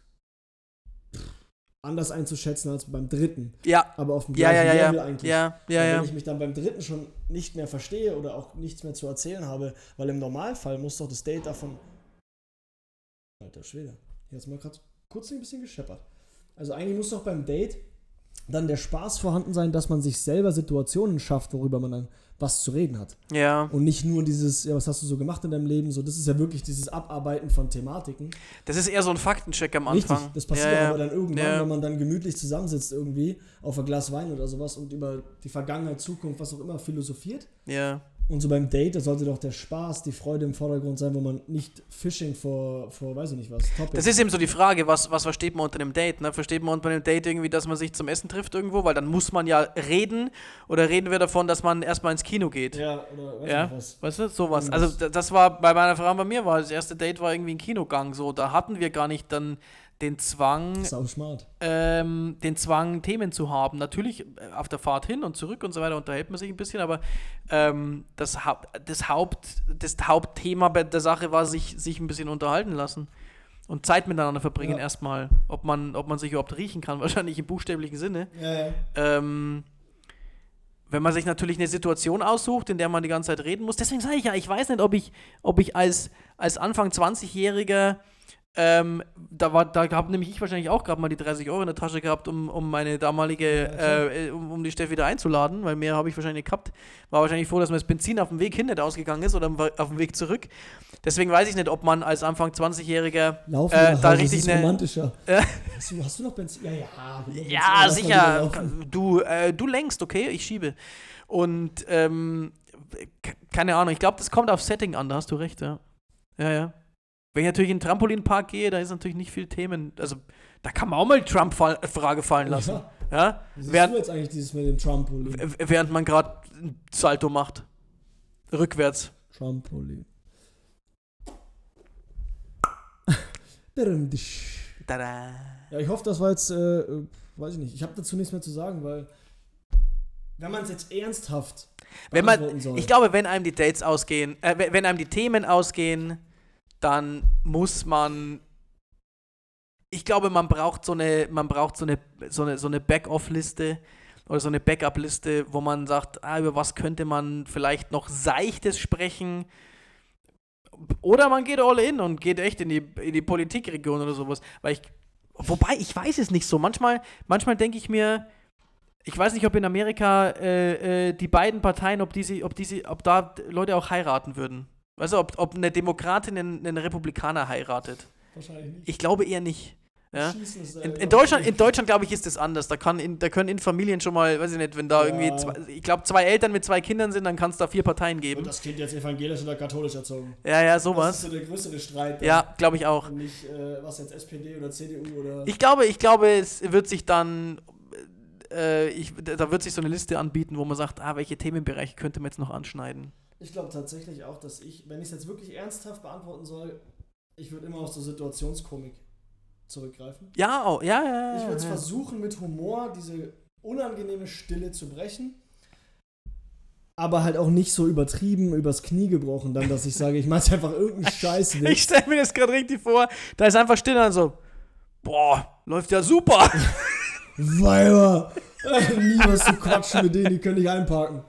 Anders einzuschätzen als beim dritten. Ja. Aber auf dem gleichen ja, ja, ja, Level eigentlich. Ja, ja, wenn ja. ich mich dann beim dritten schon nicht mehr verstehe oder auch nichts mehr zu erzählen habe, weil im Normalfall muss doch das Date davon Alter Schwede. Hier hat mal gerade kurz ein bisschen gescheppert. Also eigentlich muss doch beim Date dann der Spaß vorhanden sein, dass man sich selber Situationen schafft, worüber man dann was zu reden hat. Ja. Und nicht nur dieses, ja, was hast du so gemacht in deinem Leben? So, das ist ja wirklich dieses Abarbeiten von Thematiken. Das ist eher so ein Faktencheck am Anfang. Richtig, das passiert ja, aber dann irgendwann, ja. wenn man dann gemütlich zusammensitzt irgendwie auf ein Glas Wein oder sowas und über die Vergangenheit, Zukunft, was auch immer philosophiert. Ja. Und so beim Date, da sollte doch der Spaß, die Freude im Vordergrund sein, wo man nicht Fishing vor, vor weiß ich nicht was, Topic. Das ist eben so die Frage, was, was versteht man unter einem Date? Ne? Versteht man unter einem Date irgendwie, dass man sich zum Essen trifft irgendwo? Weil dann muss man ja reden. Oder reden wir davon, dass man erstmal ins Kino geht? Ja, oder weiß ja? was. Weißt du, sowas. Also das war bei meiner Frau und bei mir, war das erste Date war irgendwie ein Kinogang. So, da hatten wir gar nicht dann den Zwang, ähm, den Zwang, Themen zu haben. Natürlich äh, auf der Fahrt hin und zurück und so weiter unterhält man sich ein bisschen, aber ähm, das, ha das, Haupt, das Hauptthema bei der Sache war, sich, sich ein bisschen unterhalten lassen und Zeit miteinander verbringen ja. erstmal. Ob man, ob man sich überhaupt riechen kann, wahrscheinlich im buchstäblichen Sinne. Ja, ja. Ähm, wenn man sich natürlich eine Situation aussucht, in der man die ganze Zeit reden muss. Deswegen sage ich ja, ich weiß nicht, ob ich, ob ich als, als Anfang 20-Jähriger ähm, da war, da habe nämlich ich wahrscheinlich auch gerade mal die 30 Euro in der Tasche gehabt, um, um meine damalige, äh, um, um die Steffi da einzuladen, weil mehr habe ich wahrscheinlich gehabt. War wahrscheinlich froh, dass mir das Benzin auf dem Weg hin nicht ausgegangen ist oder auf dem Weg zurück. Deswegen weiß ich nicht, ob man als Anfang 20-Jähriger äh, da richtig ist eine. romantischer. Äh, hast, du, hast, du, noch Benzin? Ja, ja. Ja, sicher. Du, äh, du lenkst, okay? Ich schiebe. Und ähm, keine Ahnung, ich glaube, das kommt auf Setting an, da hast du recht, ja. Ja, ja. Wenn ich natürlich in den Trampolinpark gehe, da ist natürlich nicht viel Themen. Also, da kann man auch mal Trump-Frage fallen lassen. Ja. ja? Was während, du jetzt eigentlich dieses mit dem Trampolin? Während man gerade ein Salto macht. Rückwärts. Trampolin. Tada. Ja, ich hoffe, das war jetzt, äh, äh weiß ich nicht. Ich habe dazu nichts mehr zu sagen, weil wenn man es jetzt ernsthaft wenn man, soll. Ich glaube, wenn einem die Dates ausgehen, äh, wenn einem die Themen ausgehen, dann muss man ich glaube, man braucht so eine, man braucht so eine, so eine, so eine Back-off-Liste oder so eine Backup-Liste, wo man sagt, ah, über was könnte man vielleicht noch Seichtes sprechen, Oder man geht all in und geht echt in die, in die Politikregion oder sowas. Weil ich, wobei, ich weiß es nicht so. Manchmal, manchmal denke ich mir, ich weiß nicht, ob in Amerika äh, äh, die beiden Parteien, ob diese, ob diese, ob da Leute auch heiraten würden. Weißt du, ob, ob eine Demokratin einen, einen Republikaner heiratet. Wahrscheinlich nicht. Ich glaube eher nicht. Ja? Äh, In, in Deutschland, in Deutschland glaube ich, ist das anders. Da, kann in, da können in Familien schon mal, weiß ich nicht, wenn da Ja. irgendwie, zwei, ich glaube, zwei Eltern mit zwei Kindern sind, dann kann es da vier Parteien geben. Wird das Kind jetzt evangelisch oder katholisch erzogen? Ja, ja, Das ist sowas. so der größere Streit. Ja, glaube ich auch. Und nicht, äh, was jetzt SPD oder CDU oder. Ich glaube, ich glaube, es wird sich dann, äh, ich, da wird sich so eine Liste anbieten, wo man sagt, ah, welche Themenbereiche könnte man jetzt noch anschneiden. Ich glaube tatsächlich auch, dass ich, wenn ich es jetzt wirklich ernsthaft beantworten soll, ich würde immer auf so Situationskomik zurückgreifen. Ja, oh, ja, ja. Ich würde es ja. versuchen, mit Humor diese unangenehme Stille zu brechen. Aber halt auch nicht so übertrieben, übers Knie gebrochen, dann, dass ich sage, ich mache einfach irgendeinen Scheiß Ich weg. stelle mir das gerade richtig vor, da ist einfach still und dann so, boah, läuft ja super. Weiber! Nie was zu quatschen mit denen, die können nicht einparken.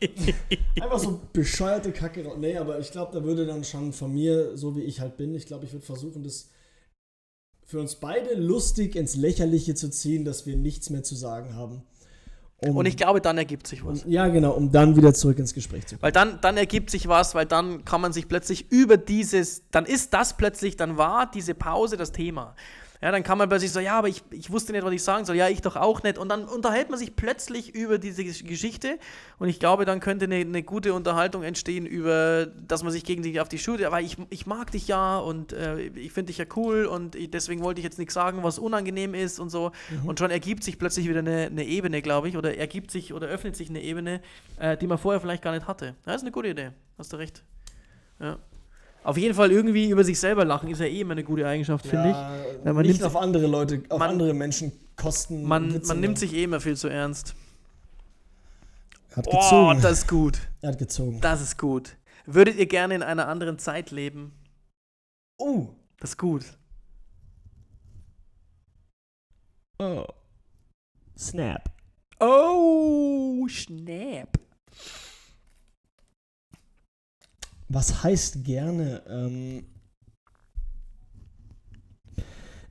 Einfach so bescheuerte Kacke. Nee, aber ich glaube, da würde dann schon von mir, so wie ich halt bin, ich glaube, ich würde versuchen, das für uns beide lustig ins Lächerliche zu ziehen, dass wir nichts mehr zu sagen haben. Um, Und ich glaube, dann ergibt sich was. um, ja, genau, um dann wieder zurück ins Gespräch zu kommen. Weil dann, dann ergibt sich was, weil dann kann man sich plötzlich über dieses, dann ist das plötzlich, dann war diese Pause das Thema. Ja, dann kann man plötzlich so, ja, aber ich, ich wusste nicht, was ich sagen soll. Ja, ich doch auch nicht. Und dann unterhält man sich plötzlich über diese Gesch- Geschichte. Und ich glaube, dann könnte eine, eine gute Unterhaltung entstehen über, dass man sich gegenseitig auf die Schulter, weil ich, ich mag dich ja und äh, ich finde dich ja cool und ich, deswegen wollte ich jetzt nichts sagen, was unangenehm ist und so. Und schon ergibt sich plötzlich wieder eine, eine Ebene, glaube ich, oder ergibt sich oder öffnet sich eine Ebene, äh, die man vorher vielleicht gar nicht hatte. Das ist eine gute Idee. Hast du recht. Ja. Auf jeden Fall irgendwie über sich selber lachen ist ja eh immer eine gute Eigenschaft, finde ich. Ja, Ja, man nicht nimmt- auf andere Leute, auf man- andere Menschen kosten. Man, man nimmt machen. sich eh immer viel zu ernst. Hat Oh, gezogen. das ist gut. er hat gezogen. Das ist gut. Würdet ihr gerne in einer anderen Zeit leben? Oh. Das ist gut. oh. Snap. Oh, Schnapp. Was heißt gerne? Ähm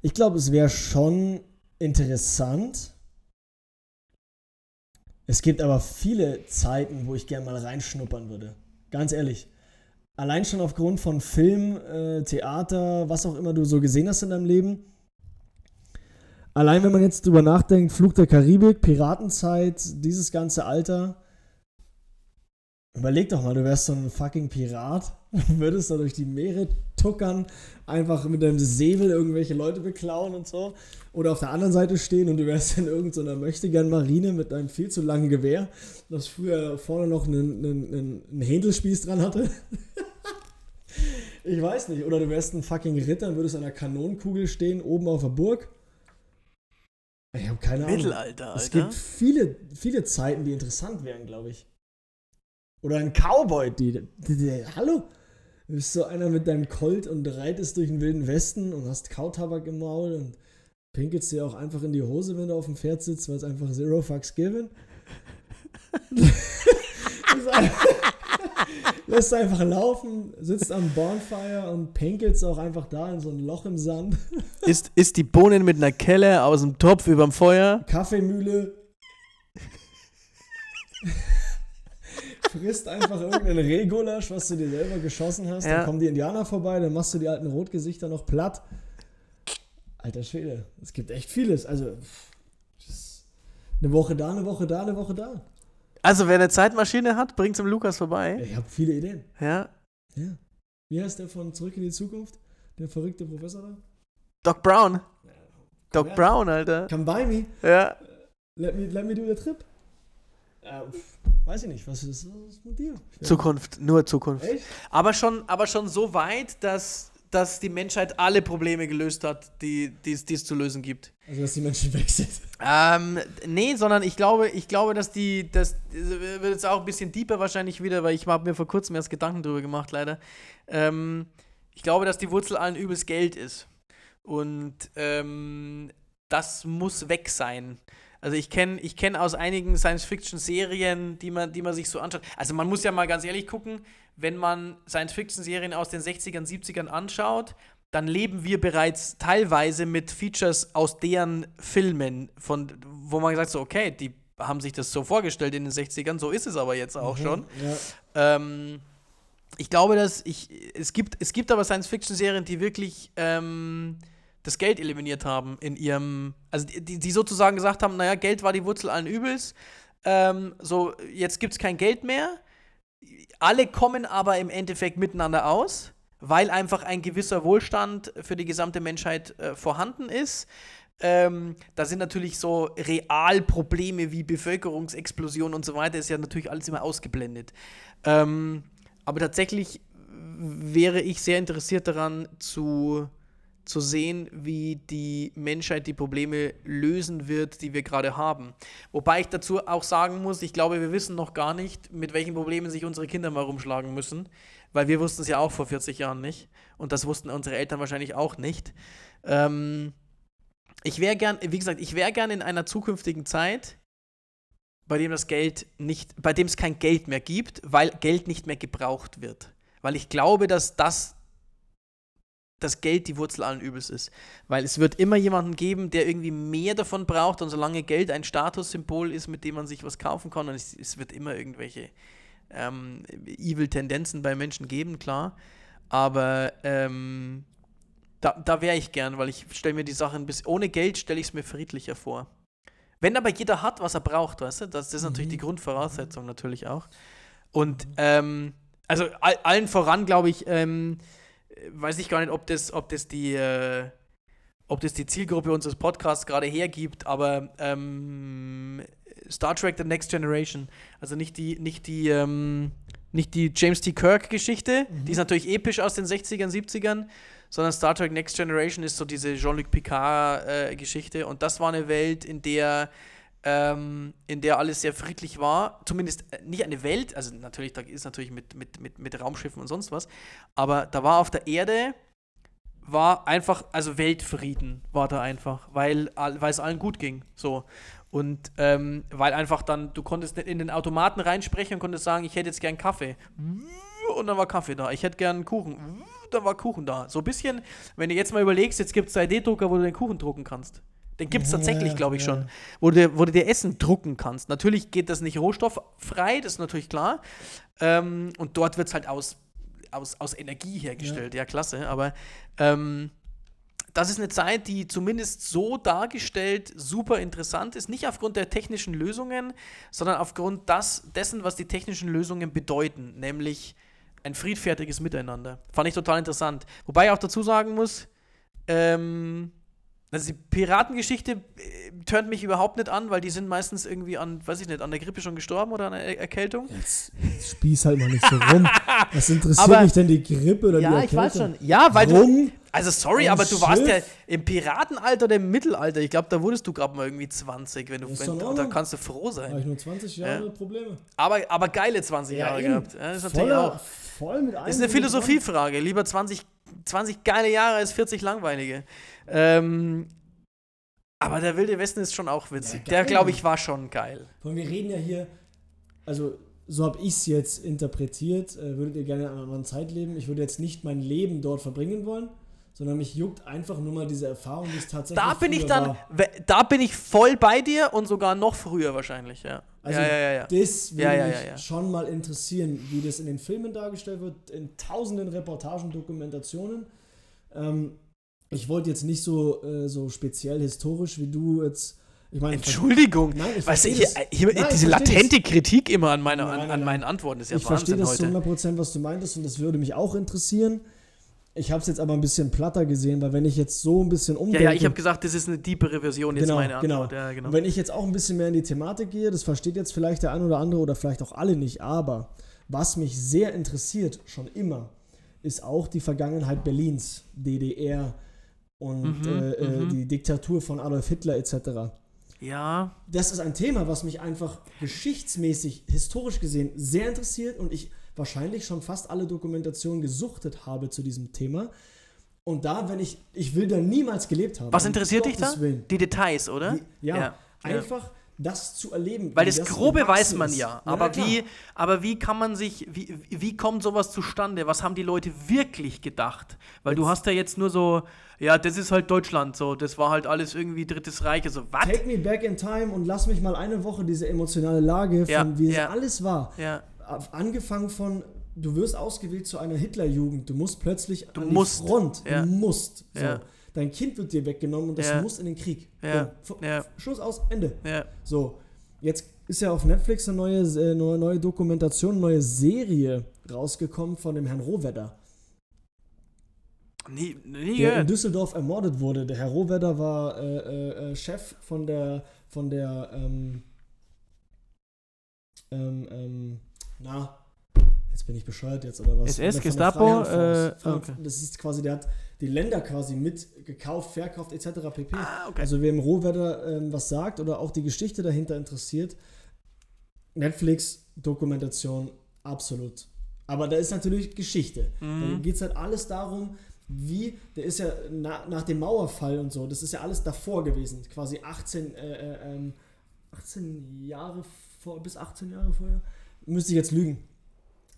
ich glaube, es wäre schon interessant. Es gibt aber viele Zeiten, wo ich gerne mal reinschnuppern würde. Ganz ehrlich. Allein schon aufgrund von Film, äh, Theater, was auch immer du so gesehen hast in deinem Leben. Allein wenn man jetzt drüber nachdenkt, Flug der Karibik, Piratenzeit, dieses ganze Alter. Überleg doch mal, du wärst so ein fucking Pirat, würdest da durch die Meere tuckern, einfach mit deinem Säbel irgendwelche Leute beklauen und so. Oder auf der anderen Seite stehen und du wärst in irgendeiner Möchtegern-Marine mit einem viel zu langen Gewehr, das früher vorne noch einen, einen, einen, Händelspieß dran hatte. ich weiß nicht. Oder du wärst ein fucking Ritter und würdest an einer Kanonenkugel stehen, oben auf der Burg. Ich habe keine Ahnung. Mittelalter, Es Alter. gibt viele, viele Zeiten, die interessant wären, glaube ich. Oder ein Cowboy, die, die, die Hallo? Du bist so einer mit deinem Colt und reitest durch den wilden Westen und hast Kautabak im Maul und pinkelst dir auch einfach in die Hose, wenn du auf dem Pferd sitzt, weil es einfach zero fucks given. Ist einfach- Lässt einfach laufen, sitzt am Bonfire und pinkelst auch einfach da in so ein Loch im Sand. Isst, isst die Bohnen mit einer Kelle aus dem Topf überm Feuer. Kaffeemühle. Frisst einfach irgendeinen Rehgulasch, was du dir selber geschossen hast. Ja. Dann kommen die Indianer vorbei, dann machst du die alten Rotgesichter noch platt. Alter Schwede, es gibt echt vieles. Also, eine Woche da, eine Woche da, eine Woche da. Also, wer eine Zeitmaschine hat, bringt zum Lukas vorbei. Ich habe viele Ideen. Ja. Ja. Wie heißt der von Zurück in die Zukunft? Der verrückte Professor da? Doc Brown. Doc her. Brown, Alter. Come by me. Ja. Let me, let me do the trip. Äh, pff, weiß ich nicht, was ist, was ist mit dir? Zukunft, nur Zukunft. Echt? Aber schon, aber schon so weit, dass, dass die Menschheit alle Probleme gelöst hat, die die es die es zu lösen gibt. Also, dass die Menschen weg sind. Ähm, nee, sondern ich glaube, ich glaube, dass die, das wird jetzt auch ein bisschen deeper wahrscheinlich wieder, weil ich habe mir vor kurzem erst Gedanken drüber gemacht, leider. Ähm, ich glaube, dass die Wurzel allen Übels Geld ist. Und ähm, das muss weg sein. Also ich kenne ich kenn aus einigen Science-Fiction-Serien, die man, die man sich so anschaut. Also man muss ja mal ganz ehrlich gucken, wenn man Science-Fiction-Serien aus den 60ern, 70ern anschaut, dann leben wir bereits teilweise mit Features aus deren Filmen, von, wo man sagt, so, okay, die haben sich das so vorgestellt in den 60ern, so ist es aber jetzt auch mhm, schon. Ja. Ähm, ich glaube, dass ich, es gibt, es gibt aber Science-Fiction-Serien, die wirklich ähm, das Geld eliminiert haben in ihrem, also die, die sozusagen gesagt haben, naja, Geld war die Wurzel allen Übels, ähm, so, jetzt gibt es kein Geld mehr. Alle kommen aber im Endeffekt miteinander aus, weil einfach ein gewisser Wohlstand für die gesamte Menschheit äh, vorhanden ist. Ähm, da sind natürlich so Realprobleme wie Bevölkerungsexplosion und so weiter, ist ja natürlich alles immer ausgeblendet. Ähm, aber tatsächlich wäre ich sehr interessiert daran zu zu sehen, wie die Menschheit die Probleme lösen wird, die wir gerade haben. Wobei ich dazu auch sagen muss, ich glaube, wir wissen noch gar nicht, mit welchen Problemen sich unsere Kinder mal rumschlagen müssen, weil wir wussten es ja auch vor 40 Jahren nicht und das wussten unsere Eltern wahrscheinlich auch nicht. Ähm, ich wäre gern, wie gesagt, ich wäre gern in einer zukünftigen Zeit, bei dem das Geld nicht, bei dem es kein Geld mehr gibt, weil Geld nicht mehr gebraucht wird. Weil ich glaube, dass das das Geld die Wurzel allen Übels ist. Weil es wird immer jemanden geben, der irgendwie mehr davon braucht und solange Geld ein Statussymbol ist, mit dem man sich was kaufen kann, und es, es wird immer irgendwelche ähm, Evil-Tendenzen bei Menschen geben, klar. Aber ähm, da, da wäre ich gern, weil ich stelle mir die Sachen bis ohne Geld stelle ich es mir friedlicher vor. Wenn aber jeder hat, was er braucht, weißt du, das, das ist natürlich mhm. die Grundvoraussetzung natürlich auch. Und ähm, also all, allen voran, glaube ich, ähm, weiß ich gar nicht, ob das, ob das die, äh, ob das die Zielgruppe unseres Podcasts gerade hergibt, aber ähm, Star Trek The Next Generation, also nicht die, nicht die, ähm, nicht die James T. Kirk-Geschichte, mhm. die ist natürlich episch aus den 60ern, 70ern, sondern Star Trek Next Generation ist so diese Jean-Luc Picard-Geschichte äh, und das war eine Welt, in der ähm, in der alles sehr friedlich war. Zumindest äh, nicht eine Welt, also natürlich, da ist natürlich mit, mit, mit, mit Raumschiffen und sonst was, aber da war auf der Erde, war einfach, also Weltfrieden war da einfach, weil, es allen gut ging. So. Und ähm, weil einfach dann, du konntest in den Automaten reinsprechen und konntest sagen, ich hätte jetzt gern Kaffee. Und dann war Kaffee da. Ich hätte gern Kuchen. Dann war Kuchen da. So ein bisschen, wenn du jetzt mal überlegst, jetzt gibt es 3D-Drucker, wo du den Kuchen drucken kannst. Den gibt es tatsächlich, glaube ich, schon. Wo du, wo du dir Essen drucken kannst. Natürlich geht das nicht rohstofffrei, das ist natürlich klar. Ähm, und dort wird es halt aus, aus, aus Energie hergestellt. Ja, klasse. Aber ähm, das ist eine Zeit, die zumindest so dargestellt super interessant ist. Nicht aufgrund der technischen Lösungen, sondern aufgrund das, dessen, was die technischen Lösungen bedeuten. Nämlich ein friedfertiges Miteinander. Fand ich total interessant. Wobei ich auch dazu sagen muss, ähm, also die Piratengeschichte äh, turnt mich überhaupt nicht an, weil die sind meistens irgendwie an, weiß ich nicht, an der Grippe schon gestorben oder an der Erkältung. Jetzt, jetzt spieß halt mal nicht so rum. Was interessiert aber, mich denn die Grippe oder ja, die Erkältung? Ja, ich weiß schon. Ja, weil Warum? du. Also sorry, aber du Schiff? warst ja im Piratenalter oder im Mittelalter. Ich glaube, da wurdest du gerade mal irgendwie 20, wenn du wenn, da kannst du froh sein. Habe ich nur 20 Jahre ja. Probleme. Aber, aber geile 20 ja, Jahre eben. gehabt. Ja, das ist natürlich Voller, auch. Voll mit ist eine Philosophiefrage. Lieber 20, 20 geile Jahre als 40 langweilige. Ähm, aber der Wilde Westen ist schon auch witzig. Ja, der, glaube ich, war schon geil. Und wir reden ja hier, also so habe ich es jetzt interpretiert. Äh, würdet ihr gerne in einer anderen Zeit leben? Ich würde jetzt nicht mein Leben dort verbringen wollen, sondern mich juckt einfach nur mal diese Erfahrung, die es tatsächlich Da bin ich dann, war. da bin ich voll bei dir und sogar noch früher wahrscheinlich, ja. Also ja, ja, ja, das würde mich schon mal interessieren, wie das in den Filmen dargestellt wird, in tausenden Reportagen, Dokumentationen. Ähm, ich wollte jetzt nicht so, äh, so speziell historisch wie du jetzt. Ich meine, Entschuldigung, nein, ich weißt du, hier, hier nein, diese latente das. Kritik immer an, meine, nein, an, meinen Antworten ist ja ich Wahnsinn Ich verstehe das zu 100%, was du meintest und das würde mich auch interessieren. Ich habe es jetzt aber ein bisschen platter gesehen, weil wenn ich jetzt so ein bisschen umdenke... Ja, ja, ich habe gesagt, das ist eine deepere Version, jetzt genau, meine Antwort. Genau. Ja, genau. Und wenn ich jetzt auch ein bisschen mehr in die Thematik gehe, das versteht jetzt vielleicht der ein oder andere oder vielleicht auch alle nicht, aber was mich sehr interessiert, schon immer, ist auch die Vergangenheit Berlins, DDR, und mhm, äh, äh, mhm. die Diktatur von Adolf Hitler etc. Ja. Das ist ein Thema, was mich einfach geschichtsmäßig, historisch gesehen sehr interessiert und ich wahrscheinlich schon fast alle Dokumentationen gesuchtet habe zu diesem Thema. Und da, wenn ich, ich will da niemals gelebt haben. Was interessiert dich da? Willen. Die Details, oder? Die, ja, ja, einfach das zu erleben. Weil das Grobe weiß man ja. Aber, klar. wie, aber wie kann man sich, wie, wie kommt sowas zustande? Was haben die Leute wirklich gedacht? Weil du hast ja jetzt nur so, ja, das ist halt Deutschland so, das war halt alles irgendwie Drittes Reich. Also, was? Take me back in time und lass mich mal eine Woche diese emotionale Lage, von Ja, wie es ja. alles war. Ja, Angefangen von, du wirst ausgewählt zu einer Hitlerjugend, du musst plötzlich Du an musst, die Front, ja. du musst. So. Dein Kind wird dir weggenommen und das Ja. muss in den Krieg. Ja, ja. Schluss aus, Ende. ja. So, jetzt ist ja auf Netflix eine neue, äh, neue, Dokumentation, eine neue Serie rausgekommen von dem Herrn Rohwedder, Nie, nie der in gehört. Düsseldorf ermordet wurde. Der Herr Rohwedder war äh, äh, äh, Chef von der, von der, ähm, ähm, ähm, na, jetzt bin ich bescheuert jetzt oder was? SS, Gestapo, äh, okay. Das ist quasi, der hat die Länder quasi mit gekauft, verkauft etc. pp. Ah, okay. Also wem Rohwedder ähm, was sagt oder auch die Geschichte dahinter interessiert, Netflix, Dokumentation, absolut. Aber da ist natürlich Geschichte. Da Mhm. geht es halt alles darum, wie, der ist ja na, nach dem Mauerfall und so, das ist ja alles davor gewesen, quasi 18, äh, äh, ähm, 18 Jahre vor, bis 18 Jahre vorher. Müsste ich jetzt lügen.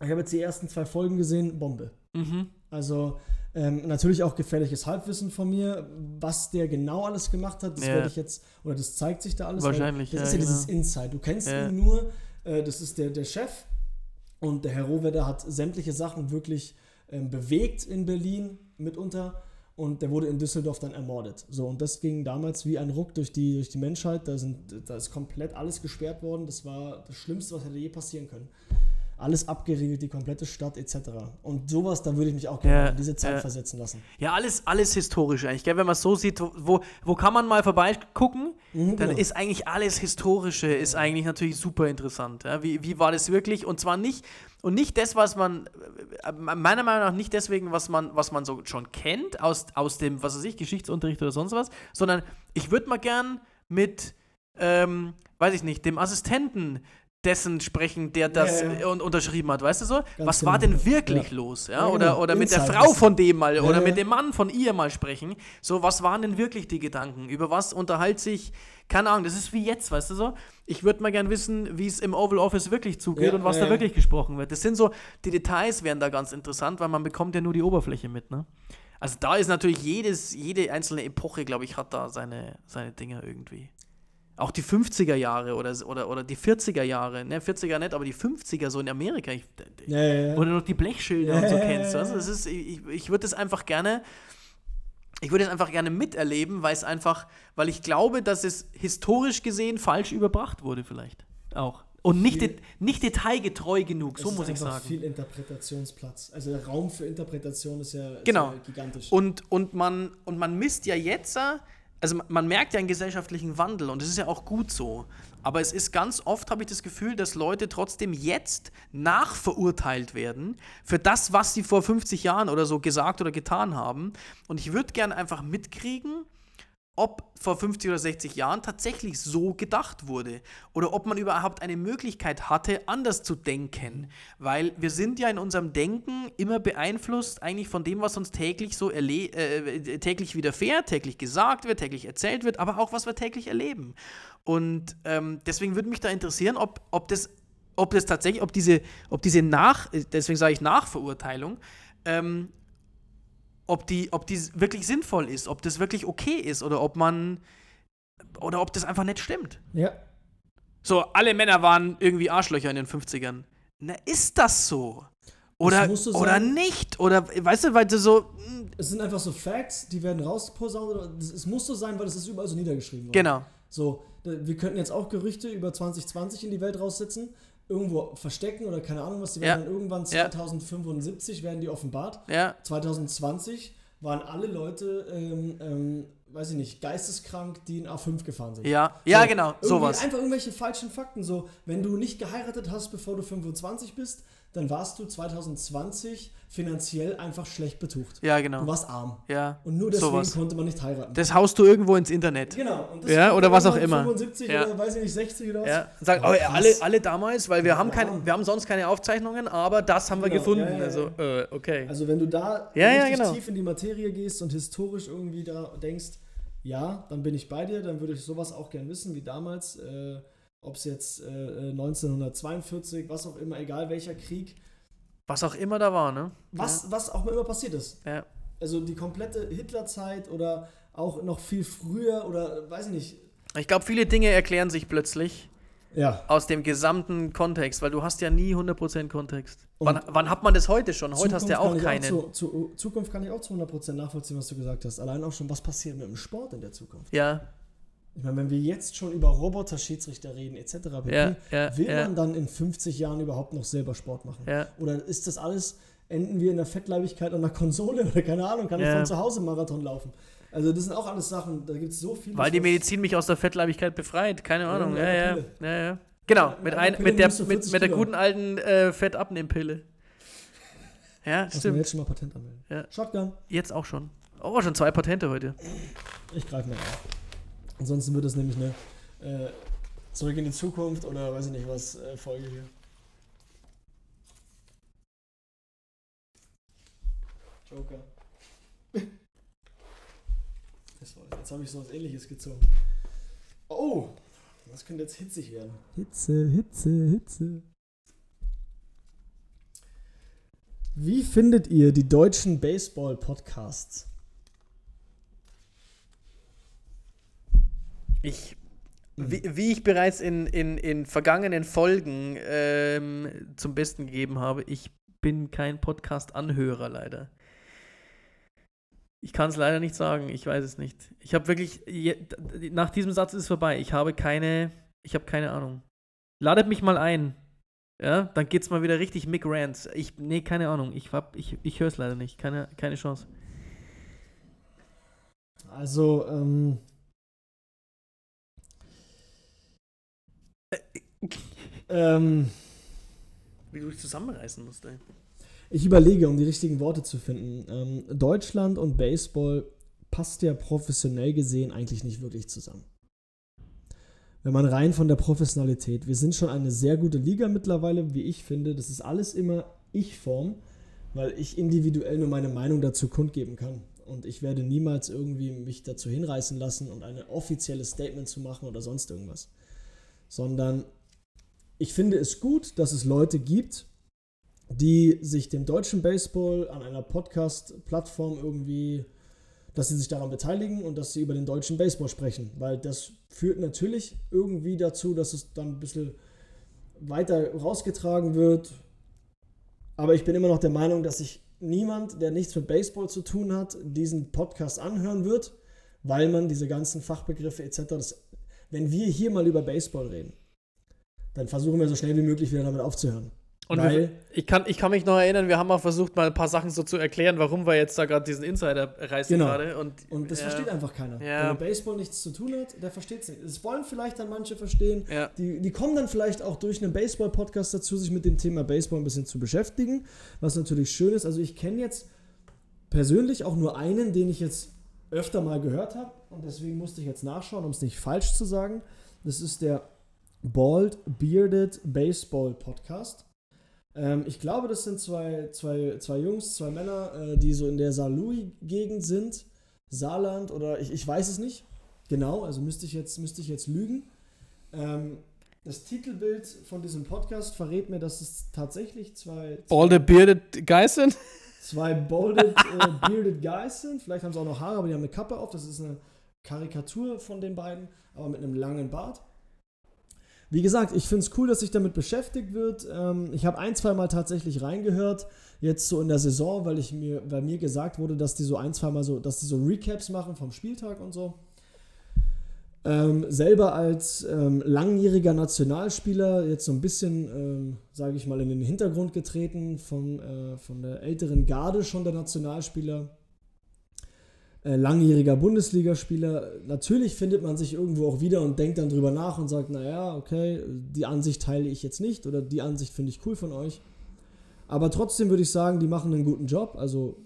Ich habe jetzt die ersten zwei Folgen gesehen, Bombe. Mhm. Also ähm, natürlich auch gefährliches Halbwissen von mir, was der genau alles gemacht hat. Das Ja. werde ich jetzt, oder das zeigt sich da alles. Wahrscheinlich, Das ja, ist ja dieses genau. Inside. Du kennst Ja. ihn nur, äh, das ist der, der Chef und der Herr Rohwedder hat sämtliche Sachen wirklich ähm, bewegt in Berlin mitunter und der wurde in Düsseldorf dann ermordet. So, und das ging damals wie ein Ruck durch die, durch die Menschheit. Da, sind, da ist komplett alles gesperrt worden. Das war das Schlimmste, was hätte je passieren können. Alles abgeriegelt, die komplette Stadt etc. Und sowas, da würde ich mich auch gerne Ja, in diese Zeit ja. versetzen lassen. Ja, alles, alles historisch eigentlich, gell? wenn man es so sieht, wo, wo kann man mal vorbeigucken, Mhm, dann genau. ist eigentlich alles Historische, ist eigentlich natürlich super interessant. Ja? Wie, wie war das wirklich? Und zwar nicht, und nicht das, was man, äh, meiner Meinung nach nicht deswegen, was man, was man so schon kennt, aus, aus dem, was weiß ich, Geschichtsunterricht oder sonst was, sondern ich würde mal gern mit, ähm, weiß ich nicht, dem Assistenten dessen sprechen, der das Ja, ja. un- unterschrieben hat, weißt du so? was genau. war denn wirklich Ja. los? Ja? Oder genau. oder mit der Frau von dem mal oder mit dem Mann von ihr mal sprechen. So, was waren denn wirklich die Gedanken? Über was unterhält sich, keine Ahnung, das ist wie jetzt, weißt du so? Ich würde mal gern wissen, wie es im Oval Office wirklich zugeht und was da wirklich gesprochen wird. Das sind so, die Details wären da ganz interessant, weil man bekommt ja nur die Oberfläche mit, ne? Also da ist natürlich jedes, jede einzelne Epoche, glaube ich, hat da seine, seine Dinge irgendwie. Auch die 50er Jahre oder, oder, oder die 40er Jahre, ne, 40er nicht, aber die 50er so in Amerika. Ich, Ja, ja, ja. oder noch die Blechschilder und so Ja, ja, kennst. ja, Also ja. das ist, ich ich würde das einfach gerne, ich würde es einfach gerne miterleben, weil es einfach, weil ich glaube, dass es historisch gesehen falsch überbracht wurde vielleicht auch. Und nicht, Viel- de nicht detailgetreu genug, so ist muss ich sagen. viel Interpretationsplatz. Also der Raum für Interpretation ist ja, ist Genau. ja gigantisch. Und, und, man, und man misst ja jetzt, äh, also man- merkt ja einen gesellschaftlichen Wandel und das ist ja auch gut so. Aber es ist ganz oft, habe ich das Gefühl, dass Leute trotzdem jetzt nachverurteilt werden für das, was sie vor 50 Jahren oder so gesagt oder getan haben. Und ich würde gerne einfach mitkriegen, ob vor 50 oder 60 Jahren tatsächlich so gedacht wurde oder ob man überhaupt eine Möglichkeit hatte, anders zu denken. Weil wir sind ja in unserem Denken immer beeinflusst eigentlich von dem, was uns täglich so äh, täglich widerfährt, täglich gesagt wird, täglich erzählt wird, aber auch was wir täglich erleben. Und ähm, deswegen würde mich da interessieren, ob, ob das ob das tatsächlich, ob diese, ob diese Nach, deswegen sage ich Nachverurteilung, ähm, ob die, ob die wirklich sinnvoll ist, ob das wirklich okay ist oder ob man oder ob das einfach nicht stimmt. ja, So, alle Männer waren irgendwie Arschlöcher in den 50ern. Na, ist das so? Oder, so oder nicht? Oder weißt du, weil du so. hm, es sind einfach so Facts, die werden rausposaunt. Es muss so sein, weil es ist überall so niedergeschrieben worden. Genau. So, wir könnten jetzt auch Gerüchte über 2020 in die Welt raussetzen, irgendwo verstecken oder keine Ahnung was, die Ja. werden dann irgendwann Ja. 2075 werden die offenbart. Ja, 2020 waren alle Leute, ähm, ähm, weiß ich nicht, geisteskrank, die in A5 gefahren sind. ja, ja, So, genau, irgendwie sowas. Einfach irgendwelche falschen Fakten. So, wenn du nicht geheiratet hast, bevor du 25 bist, dann warst du 2020 finanziell einfach schlecht betucht. Ja, Du genau. warst arm. Ja, Und nur deswegen sowas. konnte man nicht heiraten. Das haust du irgendwo ins Internet. genau. Und das Ja, oder was auch immer. 75 Ja. oder weiß ich nicht, 60 oder was. Ja, sagen, Oh, oh, alle, alle damals, weil wir haben, Ja. kein, wir haben sonst keine Aufzeichnungen, aber das haben wir Genau, gefunden. Also, äh, okay. Also wenn du da genau. tief in die Materie gehst und historisch irgendwie da denkst, ja, dann bin ich bei dir, dann würde ich sowas auch gern wissen, wie damals. Äh, ob es jetzt äh, 1942, was auch immer, egal welcher Krieg, Was auch immer da war, ne? was, was auch immer passiert ist. Ja. ja. Also die komplette Hitlerzeit oder auch noch viel früher oder weiß ich nicht. Ich glaube, viele Dinge erklären sich plötzlich Ja. aus dem gesamten Kontext, weil du hast ja nie 100% Kontext. Und Wann, wann hat man das heute schon? Heute hast du ja auch keinen. zu, zu, Zukunft kann ich auch zu 100% nachvollziehen, was du gesagt hast. Allein auch schon, was passiert mit dem Sport in der Zukunft. Ja, Ich meine, wenn wir jetzt schon über Roboter-Schiedsrichter reden, etc., pp., Ja, ja, will ja. man dann in 50 Jahren überhaupt noch selber Sport machen? Oder ist das alles, enden wir in der Fettleibigkeit an der Konsole oder keine Ahnung, kann ich von zu Hause Marathon laufen? Also das sind auch alles Sachen, da gibt es so viele. Weil die Medizin mich aus der Fettleibigkeit befreit. Keine Ahnung. Ja, ja. Ja. Genau, Mit ein, mit, der, mit, 40 mit der guten alten äh, Fettabnehmpille. Ja, Lass mir stimmt. jetzt schon mal Patent anmelden. Shotgun, Jetzt auch schon. Oh, schon zwei Patente heute. ich greife mal an. Ansonsten wird es nämlich eine äh, Zurück in die Zukunft oder weiß ich nicht was äh, Folge hier. Joker. Das jetzt habe ich so was ähnliches gezogen. Oh! Das könnte jetzt hitzig werden. Hitze, Hitze, Hitze. Wie findet ihr die deutschen Baseball-Podcasts? Ich, wie, wie ich bereits in, in, in vergangenen Folgen ähm, zum Besten gegeben habe, ich bin kein Podcast-Anhörer leider. Ich kann es leider nicht sagen, ich weiß es nicht. Ich habe wirklich, nach diesem Satz ist es vorbei. Ich habe keine, ich habe keine Ahnung. Ladet mich mal ein. Ja, dann geht's mal wieder richtig Mick Rants. Ich, nee, keine Ahnung. Ich, ich, ich höre es leider nicht. Keine, keine Chance. Also, ähm. Ähm, Wie du dich zusammenreißen musst, ey. ich überlege, um die richtigen Worte zu finden. Ähm, Deutschland und Baseball passt ja professionell gesehen eigentlich nicht wirklich zusammen. Wenn man rein von der Professionalität, wir sind schon eine sehr gute Liga mittlerweile, wie ich finde. Das ist alles immer Ich-Form, weil ich individuell nur meine Meinung dazu kundgeben kann. Und ich werde niemals irgendwie mich dazu hinreißen lassen und ein offizielles Statement zu machen oder sonst irgendwas. Sondern ich finde es gut, dass es Leute gibt, die sich dem deutschen Baseball an einer Podcast-Plattform irgendwie, dass sie sich daran beteiligen und dass sie über den deutschen Baseball sprechen. Weil das führt natürlich irgendwie dazu, dass es dann ein bisschen weiter rausgetragen wird. Aber ich bin immer noch der Meinung, dass sich niemand, der nichts mit Baseball zu tun hat, diesen Podcast anhören wird, weil man diese ganzen Fachbegriffe etc. Das, wenn wir hier mal über Baseball reden, dann versuchen wir so schnell wie möglich wieder damit aufzuhören. Und Weil- wir, ich, kann, ich kann mich noch erinnern, wir haben auch versucht, mal ein paar Sachen so zu erklären, warum wir jetzt da gerade diesen Insider reißen Genau. gerade. Und, Und das ja, versteht einfach keiner. Ja. Mit Baseball nichts zu tun hat, der versteht es nicht. Es wollen vielleicht dann manche verstehen. Ja. Die, die kommen dann vielleicht auch durch einen Baseball-Podcast dazu, sich mit dem Thema Baseball ein bisschen zu beschäftigen, was natürlich schön ist. Also ich kenne jetzt persönlich auch nur einen, den ich jetzt öfter mal gehört habe und deswegen musste ich jetzt nachschauen, um es nicht falsch zu sagen. Das ist der Bald Bearded Baseball Podcast. Ähm, ich glaube, das sind zwei, zwei, zwei Jungs, zwei Männer, äh, die so in der Saarlouis-Gegend sind. Saarland oder ich, ich weiß es nicht. Genau, also müsste ich jetzt, müsste ich jetzt lügen. Ähm, das Titelbild von diesem Podcast verrät mir, dass es tatsächlich zwei, All the bearded guys sind? zwei bolded, äh, bearded Guys sind. Vielleicht haben sie auch noch Haare, aber die haben eine Kappe auf. Das ist eine Karikatur von den beiden, aber mit einem langen Bart. Wie gesagt, ich finde es cool, dass sich damit beschäftigt wird. Ähm, ich habe ein, zwei Mal tatsächlich reingehört, jetzt so in der Saison, weil, ich mir, weil mir gesagt wurde, dass die so ein, zwei Mal so, dass die so Recaps machen vom Spieltag und so. Ähm, selber als ähm, langjähriger Nationalspieler jetzt so ein bisschen, ähm, sage ich mal, in den Hintergrund getreten von, äh, von der älteren Garde schon der Nationalspieler. Äh, langjähriger Bundesligaspieler. Natürlich findet man sich irgendwo auch wieder und denkt dann drüber nach und sagt, naja, okay, die Ansicht teile ich jetzt nicht oder die Ansicht finde ich cool von euch. Aber trotzdem würde ich sagen, die machen einen guten Job. Also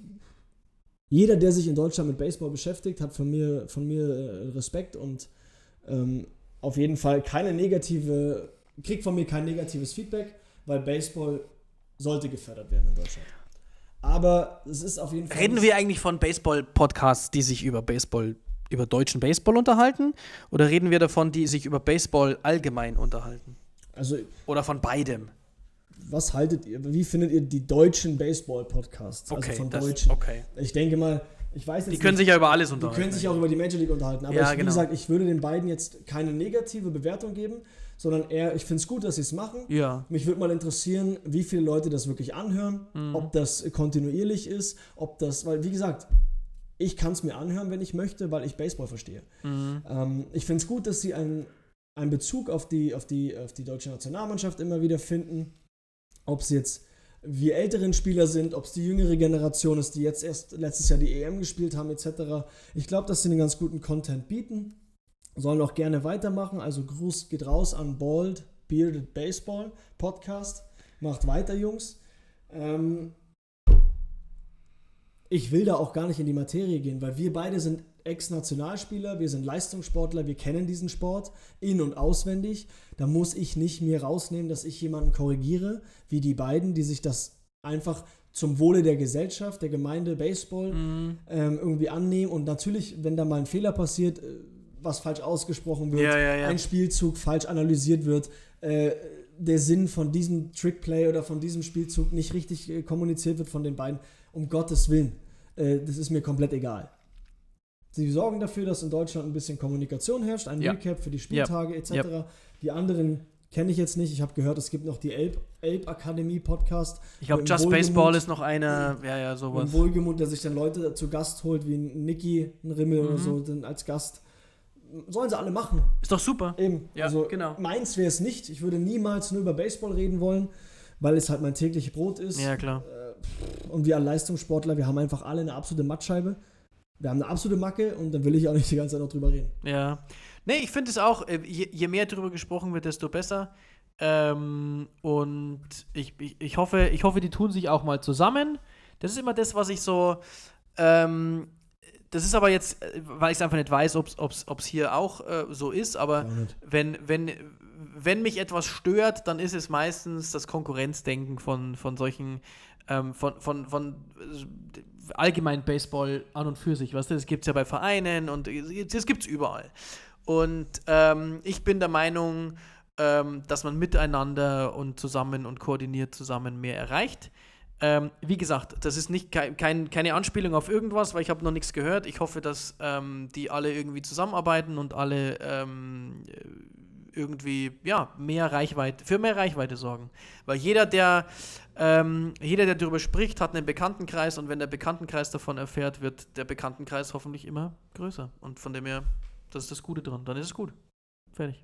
jeder, der sich in Deutschland mit Baseball beschäftigt, hat von mir, von mir äh, Respekt und ähm, auf jeden Fall keine negative, kriegt von mir kein negatives Feedback, weil Baseball sollte gefördert werden in Deutschland. Aber es ist auf jeden Fall. Reden wir eigentlich von Baseball-Podcasts, die sich über Baseball über deutschen Baseball unterhalten? Oder reden wir davon, die sich über Baseball allgemein unterhalten? Also, Oder von beidem? was haltet ihr, wie findet ihr die deutschen Baseball-Podcasts? Okay, also von das, Deutschen. okay. Ich denke mal, ich weiß jetzt Die können nicht, sich ja über alles die unterhalten. können sich auch über die Major League unterhalten. Aber Ja, ich, wie genau. gesagt, ich würde den beiden jetzt keine negative Bewertung geben, sondern eher, ich finde es gut, dass sie es machen. ja. Mich würde mal interessieren, wie viele Leute das wirklich anhören, Mhm. ob das kontinuierlich ist, ob das, weil wie gesagt, ich kann es mir anhören, wenn ich möchte, weil ich Baseball verstehe. Mhm. Ähm, ich finde es gut, dass sie einen, einen Bezug auf die, auf, die, auf die deutsche Nationalmannschaft immer wieder finden. Ob es jetzt wir älteren Spieler sind, ob es die jüngere Generation ist, die jetzt erst letztes Jahr die EM gespielt haben, etc. Ich glaube, dass sie einen ganz guten Content bieten. Sollen auch gerne weitermachen. Also Gruß geht raus an Bald Bearded Baseball Podcast. Macht weiter, Jungs. Ähm, ich will da auch gar nicht in die Materie gehen, weil wir beide sind Ex-Nationalspieler, wir sind Leistungssportler, wir kennen diesen Sport in- und auswendig. Da muss ich nicht mir rausnehmen, dass ich jemanden korrigiere, wie die beiden, die sich das einfach zum Wohle der Gesellschaft, der Gemeinde Baseball Mhm. ähm, irgendwie annehmen. Und natürlich, wenn da mal ein Fehler passiert, äh, was falsch ausgesprochen wird, Ja, ja, ja. ein Spielzug falsch analysiert wird, äh, der Sinn von diesem Trickplay oder von diesem Spielzug nicht richtig äh, kommuniziert wird von den beiden, um Gottes Willen. Äh, das ist mir komplett egal. Sie sorgen dafür, dass in Deutschland ein bisschen Kommunikation herrscht, ein. Recap für die Spieltage etc. Die anderen kenne ich jetzt nicht. Ich habe gehört, es gibt noch die Elb, Elb Akademie Podcast. Ich glaube, Just Wohlgemut- Baseball ist noch einer, ja, ja, sowas. Und Wohlgemut, der sich dann Leute zu Gast holt, wie ein Nicky, ein Rimmel oder Mhm. so, dann als Gast. Sollen sie alle machen. Ist doch super. Eben. Ja, also genau. meins wäre es nicht. Ich würde niemals nur über Baseball reden wollen, weil es halt mein tägliches Brot ist. Ja, klar. Und wir als Leistungssportler, wir haben einfach alle eine absolute Mattscheibe. Wir haben eine absolute Macke und dann will ich auch nicht die ganze Zeit noch drüber reden. Ja. Nee, ich finde es auch, äh, je, je mehr darüber gesprochen wird, desto besser. Ähm, und ich, ich, ich, hoffe, ich hoffe, die tun sich auch mal zusammen. Das ist immer das, was ich so. Ähm, das ist aber jetzt, äh, weil ich es einfach nicht weiß, ob es hier auch äh, so ist, aber wenn, wenn, wenn mich etwas stört, dann ist es meistens das Konkurrenzdenken von, von solchen, ähm, von, von, von äh, allgemein Baseball an und für sich. Weißt du, das gibt es ja bei Vereinen und das gibt es überall. Und ähm, ich bin der Meinung, ähm, dass man miteinander und zusammen und koordiniert zusammen mehr erreicht. Ähm, wie gesagt, das ist nicht kein, kein, keine Anspielung auf irgendwas, weil ich habe noch nichts gehört. Ich hoffe, dass ähm, die alle irgendwie zusammenarbeiten und alle ähm, irgendwie ja mehr Reichweite für mehr Reichweite sorgen, weil jeder der ähm, jeder der darüber spricht hat einen Bekanntenkreis und wenn der Bekanntenkreis davon erfährt, wird der Bekanntenkreis hoffentlich immer größer und von dem her das ist das Gute dran. Dann ist es gut. Fertig.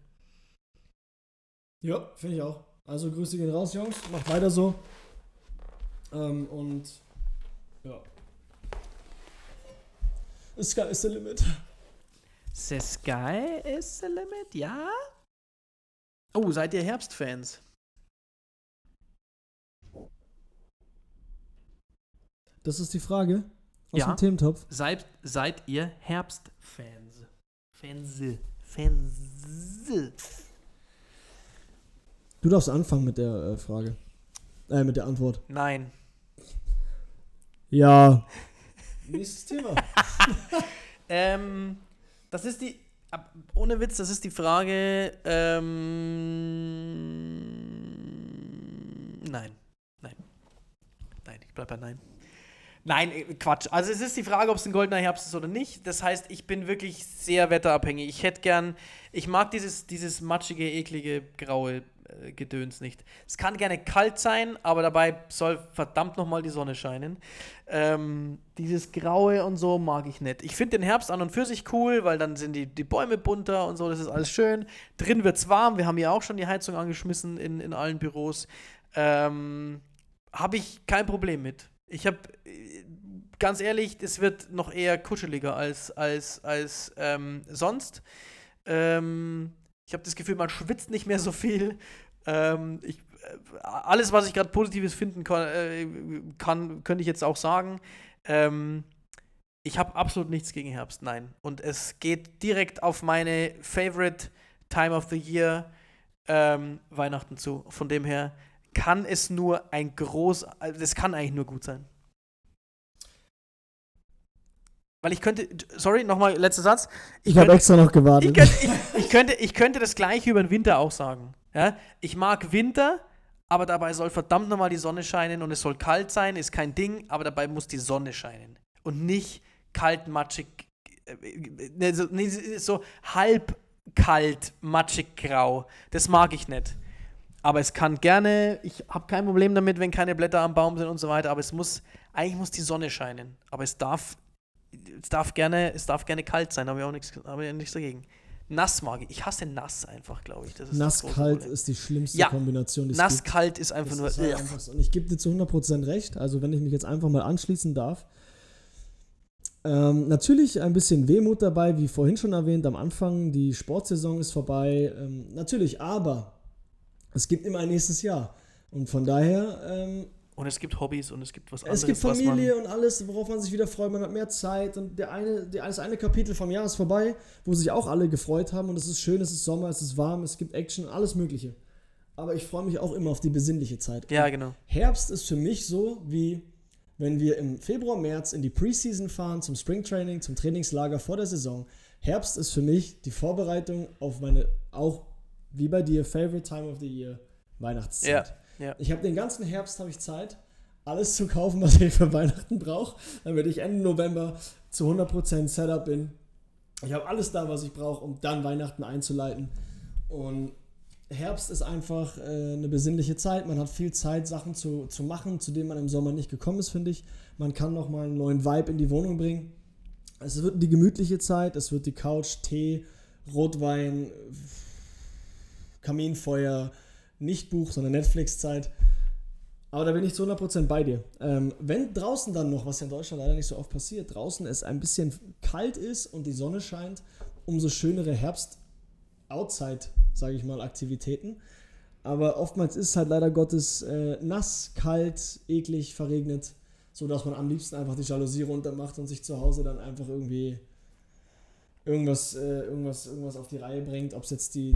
Ja, finde ich auch. Also Grüße gehen raus, Jungs. Macht weiter so. Ähm, und ja. The sky is the limit. The sky is the limit, ja? Oh, seid ihr Herbstfans? Das ist die Frage aus Ja. dem Thementopf. Seid, seid ihr Herbstfans? Fans. Fans. Du darfst anfangen mit der äh, Frage. Äh, mit der Antwort. Nein. Ja. Nächstes Thema. Ähm, das ist die. Ohne Witz, das ist die Frage. Ähm, nein. Nein. Nein, ich bleib bei Nein. Nein, äh, Quatsch. Also es ist die Frage, ob es ein goldener Herbst ist oder nicht. Das heißt, ich bin wirklich sehr wetterabhängig. Ich hätte gern, ich mag dieses, dieses matschige, eklige, graue Gedöns nicht. Es kann gerne kalt sein, aber dabei soll verdammt nochmal die Sonne scheinen. Ähm, dieses Graue und so mag ich nicht. Ich finde den Herbst an und für sich cool, weil dann sind die, die Bäume bunter und so, das ist alles schön. Drin wird es warm, wir haben ja auch schon die Heizung angeschmissen in, in allen Büros. Ähm, habe ich kein Problem mit. Ich habe, ganz ehrlich, es wird noch eher kuscheliger als, als, als ähm, sonst. Ähm, ich habe das Gefühl, man schwitzt nicht mehr so viel. Ähm, ich, äh, alles, was ich gerade Positives finden kann, äh, kann, könnte ich jetzt auch sagen. Ähm, ich habe absolut nichts gegen Herbst, nein. Und es geht direkt auf meine Favorite Time of the Year ähm, Weihnachten zu. Von dem her kann es nur ein groß, also es kann eigentlich nur gut sein. weil ich könnte, sorry, nochmal letzter Satz. Ich, habe extra noch gewartet. Ich könnte, ich, ich, könnte, ich könnte das gleiche über den Winter auch sagen. Ja? Ich mag Winter, aber dabei soll verdammt nochmal die Sonne scheinen und es soll kalt sein, ist kein Ding, aber dabei muss die Sonne scheinen. Und nicht kalt, matschig, äh, so, nee, so halb kalt, matschig, grau. Das mag ich nicht. Aber es kann gerne, ich habe kein Problem damit, wenn keine Blätter am Baum sind und so weiter, aber es muss, eigentlich muss die Sonne scheinen. Aber es darf es darf gerne, es darf gerne kalt sein, habe ich auch nichts, habe ich nichts dagegen. Nass mag ich. Ich hasse nass einfach, glaube ich. Nass-kalt ist die schlimmste ja, Kombination. Nass-kalt ist einfach das nur. Ist halt einfach. Und ich gebe dir zu 100% recht. Also, wenn ich mich jetzt einfach mal anschließen darf. Ähm, natürlich ein bisschen Wehmut dabei, wie vorhin schon erwähnt, am Anfang. Die Sportsaison ist vorbei. Ähm, natürlich, aber es gibt immer ein nächstes Jahr. Und von daher ähm, und es gibt Hobbys und es gibt was anderes. Es gibt Familie und alles, worauf man sich wieder freut. Man hat mehr Zeit und der eine, der, das eine Kapitel vom Jahr ist vorbei, wo sich auch alle gefreut haben und es ist schön, es ist Sommer, es ist warm, es gibt Action, alles Mögliche. Aber ich freue mich auch immer auf die besinnliche Zeit. Ja, genau. Herbst ist für mich so, wie wenn wir im Februar, März in die Preseason fahren, zum Springtraining, zum Trainingslager vor der Saison. Herbst ist für mich die Vorbereitung auf meine, auch wie bei dir, Favorite Time of the Year, Weihnachtszeit. Ja. Ja. Ich habe den ganzen Herbst habe ich Zeit, alles zu kaufen, was ich für Weihnachten brauche, damit ich Ende November zu 100% Setup bin. Ich habe alles da, was ich brauche, um dann Weihnachten einzuleiten. Und Herbst ist einfach äh, eine besinnliche Zeit. Man hat viel Zeit, Sachen zu, zu machen, zu denen man im Sommer nicht gekommen ist, finde ich. Man kann nochmal einen neuen Vibe in die Wohnung bringen. Es wird die gemütliche Zeit, es wird die Couch, Tee, Rotwein, Kaminfeuer, nicht Buch, sondern Netflix-Zeit. Aber da bin ich zu 100% bei dir. Ähm, wenn draußen dann noch, was ja in Deutschland leider nicht so oft passiert, draußen es ein bisschen kalt ist und die Sonne scheint, umso schönere Herbst-Outside, sage ich mal, Aktivitäten. Aber oftmals ist es halt leider Gottes äh, nass, kalt, eklig, verregnet, sodass man am liebsten einfach die Jalousie runter macht und sich zu Hause dann einfach irgendwie irgendwas, äh, irgendwas, irgendwas auf die Reihe bringt, ob es jetzt die,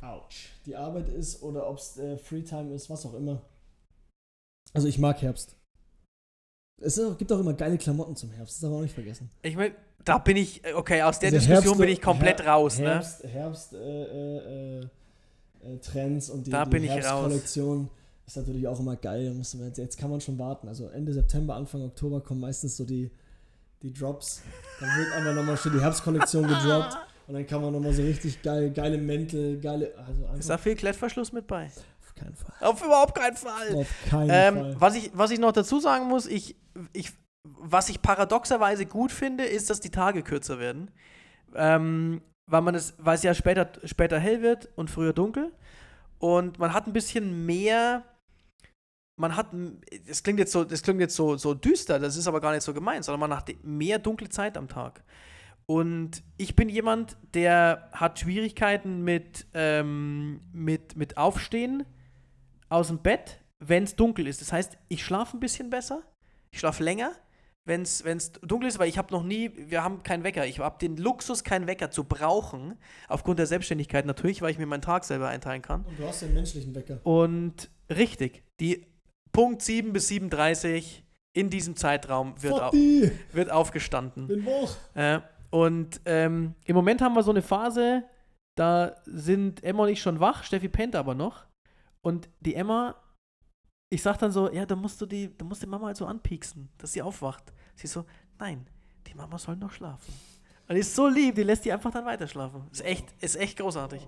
Autsch. die Arbeit ist oder ob es äh, Freetime ist, was auch immer. Also ich mag Herbst. Es auch, gibt auch immer geile Klamotten zum Herbst, das darf man auch nicht vergessen. Ich meine, da bin ich, äh, okay, aus der also Diskussion Herbst, bin ich komplett Her raus, Herbst, ne? Herbst, äh, äh, äh, Trends und die, da die Herbstkollektion ist natürlich auch immer geil. Jetzt kann man schon warten. Also Ende September, Anfang Oktober kommen meistens so die, die Drops. Dann wird einfach nochmal schon die Herbstkollektion gedroppt. Und dann kann man nochmal so richtig geil, geile Mäntel, geile. Also Ist da viel Klettverschluss mit bei? Auf keinen Fall. Auf überhaupt keinen Fall. Auf keinen ähm, Fall. Was ich, was ich noch dazu sagen muss, ich, ich, was ich paradoxerweise gut finde, ist, dass die Tage kürzer werden. Ähm, weil man es, weil es ja später, später hell wird und früher dunkel. Und man hat ein bisschen mehr. Man hat, das klingt jetzt so, das klingt jetzt so, so düster, das ist aber gar nicht so gemeint, sondern man hat mehr dunkle Zeit am Tag. Und ich bin jemand, der hat Schwierigkeiten mit, ähm, mit, mit Aufstehen aus dem Bett, wenn es dunkel ist. Das heißt, ich schlafe ein bisschen besser, ich schlafe länger, wenn es dunkel ist, weil ich habe noch nie, wir haben keinen Wecker. Ich habe den Luxus, keinen Wecker zu brauchen, aufgrund der Selbstständigkeit natürlich, weil ich mir meinen Tag selber einteilen kann. Und du hast den menschlichen Wecker. Und richtig, die Punkt 7 bis 7.30 in diesem Zeitraum wird, au wird aufgestanden. Bin wach. Äh, und ähm, im Moment haben wir so eine Phase, da sind Emma und ich schon wach, Steffi pennt aber noch. Und die Emma, ich sag dann so, ja, da musst du die, da musst die Mama halt so anpieksen, dass sie aufwacht. Sie so, nein, die Mama soll noch schlafen. Und die ist so lieb, die lässt die einfach dann weiter schlafen. Ist echt, ist echt großartig.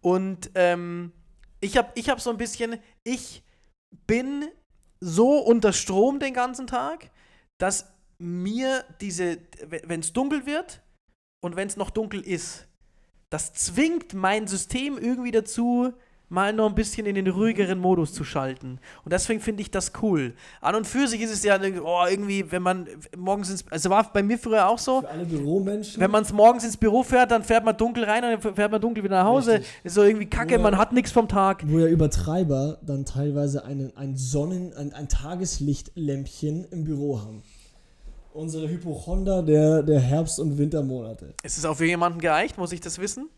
Und ähm, ich habe ich hab so ein bisschen, ich bin so unter Strom den ganzen Tag, dass mir diese, wenn es dunkel wird und wenn es noch dunkel ist, das zwingt mein System irgendwie dazu, mal noch ein bisschen in den ruhigeren Modus zu schalten. Und deswegen finde ich das cool. An und für sich ist es ja oh, irgendwie, wenn man morgens ins, also war bei mir früher auch so. Für alle Büromenschen. Wenn man es morgens ins Büro fährt, dann fährt man dunkel rein und dann fährt man dunkel wieder nach Hause. Richtig. Ist so irgendwie kacke, ja, man hat nichts vom Tag. Wo ja Übertreiber dann teilweise einen, ein Sonnen-, ein, ein Tageslichtlämpchen im Büro haben unsere Hypochonder der, der Herbst- und Wintermonate. Ist es auch für jemanden geeicht? Muss ich das wissen?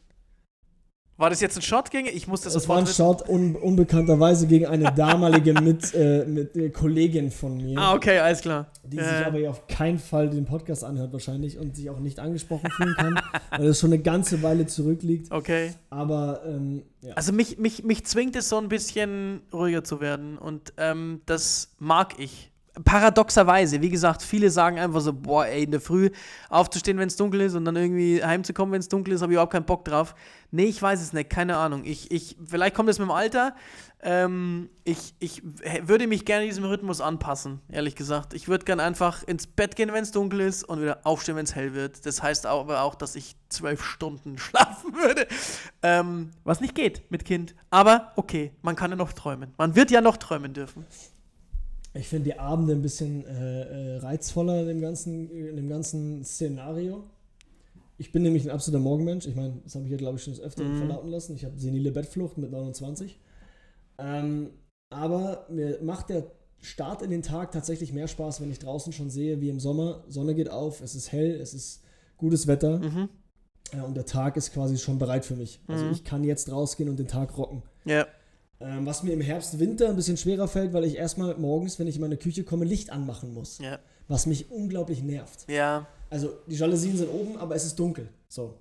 War das jetzt ein Shot gegen? Ich muss das Das war ein Shot un unbekannterweise gegen eine damalige mit, äh, mit äh, Kollegin von mir, Ah, okay, alles klar. die Äh, sich aber ja auf keinen Fall den Podcast anhört wahrscheinlich und sich auch nicht angesprochen fühlen kann, weil das schon eine ganze Weile zurückliegt. Okay. Aber ähm, ja. Also mich, mich, mich zwingt es so ein bisschen ruhiger zu werden und ähm, das mag ich. Paradoxerweise, wie gesagt, viele sagen einfach so, boah, ey, in der Früh aufzustehen, wenn es dunkel ist und dann irgendwie heimzukommen, wenn es dunkel ist, habe ich überhaupt keinen Bock drauf. Nee, ich weiß es nicht, keine Ahnung. Ich, ich, vielleicht kommt es mit dem Alter. Ähm, ich, ich würde mich gerne diesem Rhythmus anpassen, ehrlich gesagt. Ich würde gerne einfach ins Bett gehen, wenn es dunkel ist und wieder aufstehen, wenn es hell wird. Das heißt aber auch, dass ich zwölf Stunden schlafen würde. Ähm, was nicht geht mit Kind. Aber okay, man kann ja noch träumen. Man wird ja noch träumen dürfen. Ich finde die Abende ein bisschen äh, äh, reizvoller in dem, ganzen, in dem ganzen Szenario. Ich bin nämlich ein absoluter Morgenmensch. Ich meine, das habe ich ja, glaube ich, schon des Öfteren Mhm. verlauten lassen. Ich habe senile Bettflucht mit 29. Ähm, aber mir macht der Start in den Tag tatsächlich mehr Spaß, wenn ich draußen schon sehe, wie im Sommer. Sonne geht auf, es ist hell, es ist gutes Wetter Mhm. äh, und der Tag ist quasi schon bereit für mich. Also Mhm. ich kann jetzt rausgehen und den Tag rocken. Ja. Ähm, was mir im Herbst, Winter ein bisschen schwerer fällt, weil ich erstmal morgens, wenn ich in meine Küche komme, Licht anmachen muss. Ja. Was mich unglaublich nervt. Ja. Also die Jalousien sind oben, aber es ist dunkel. So.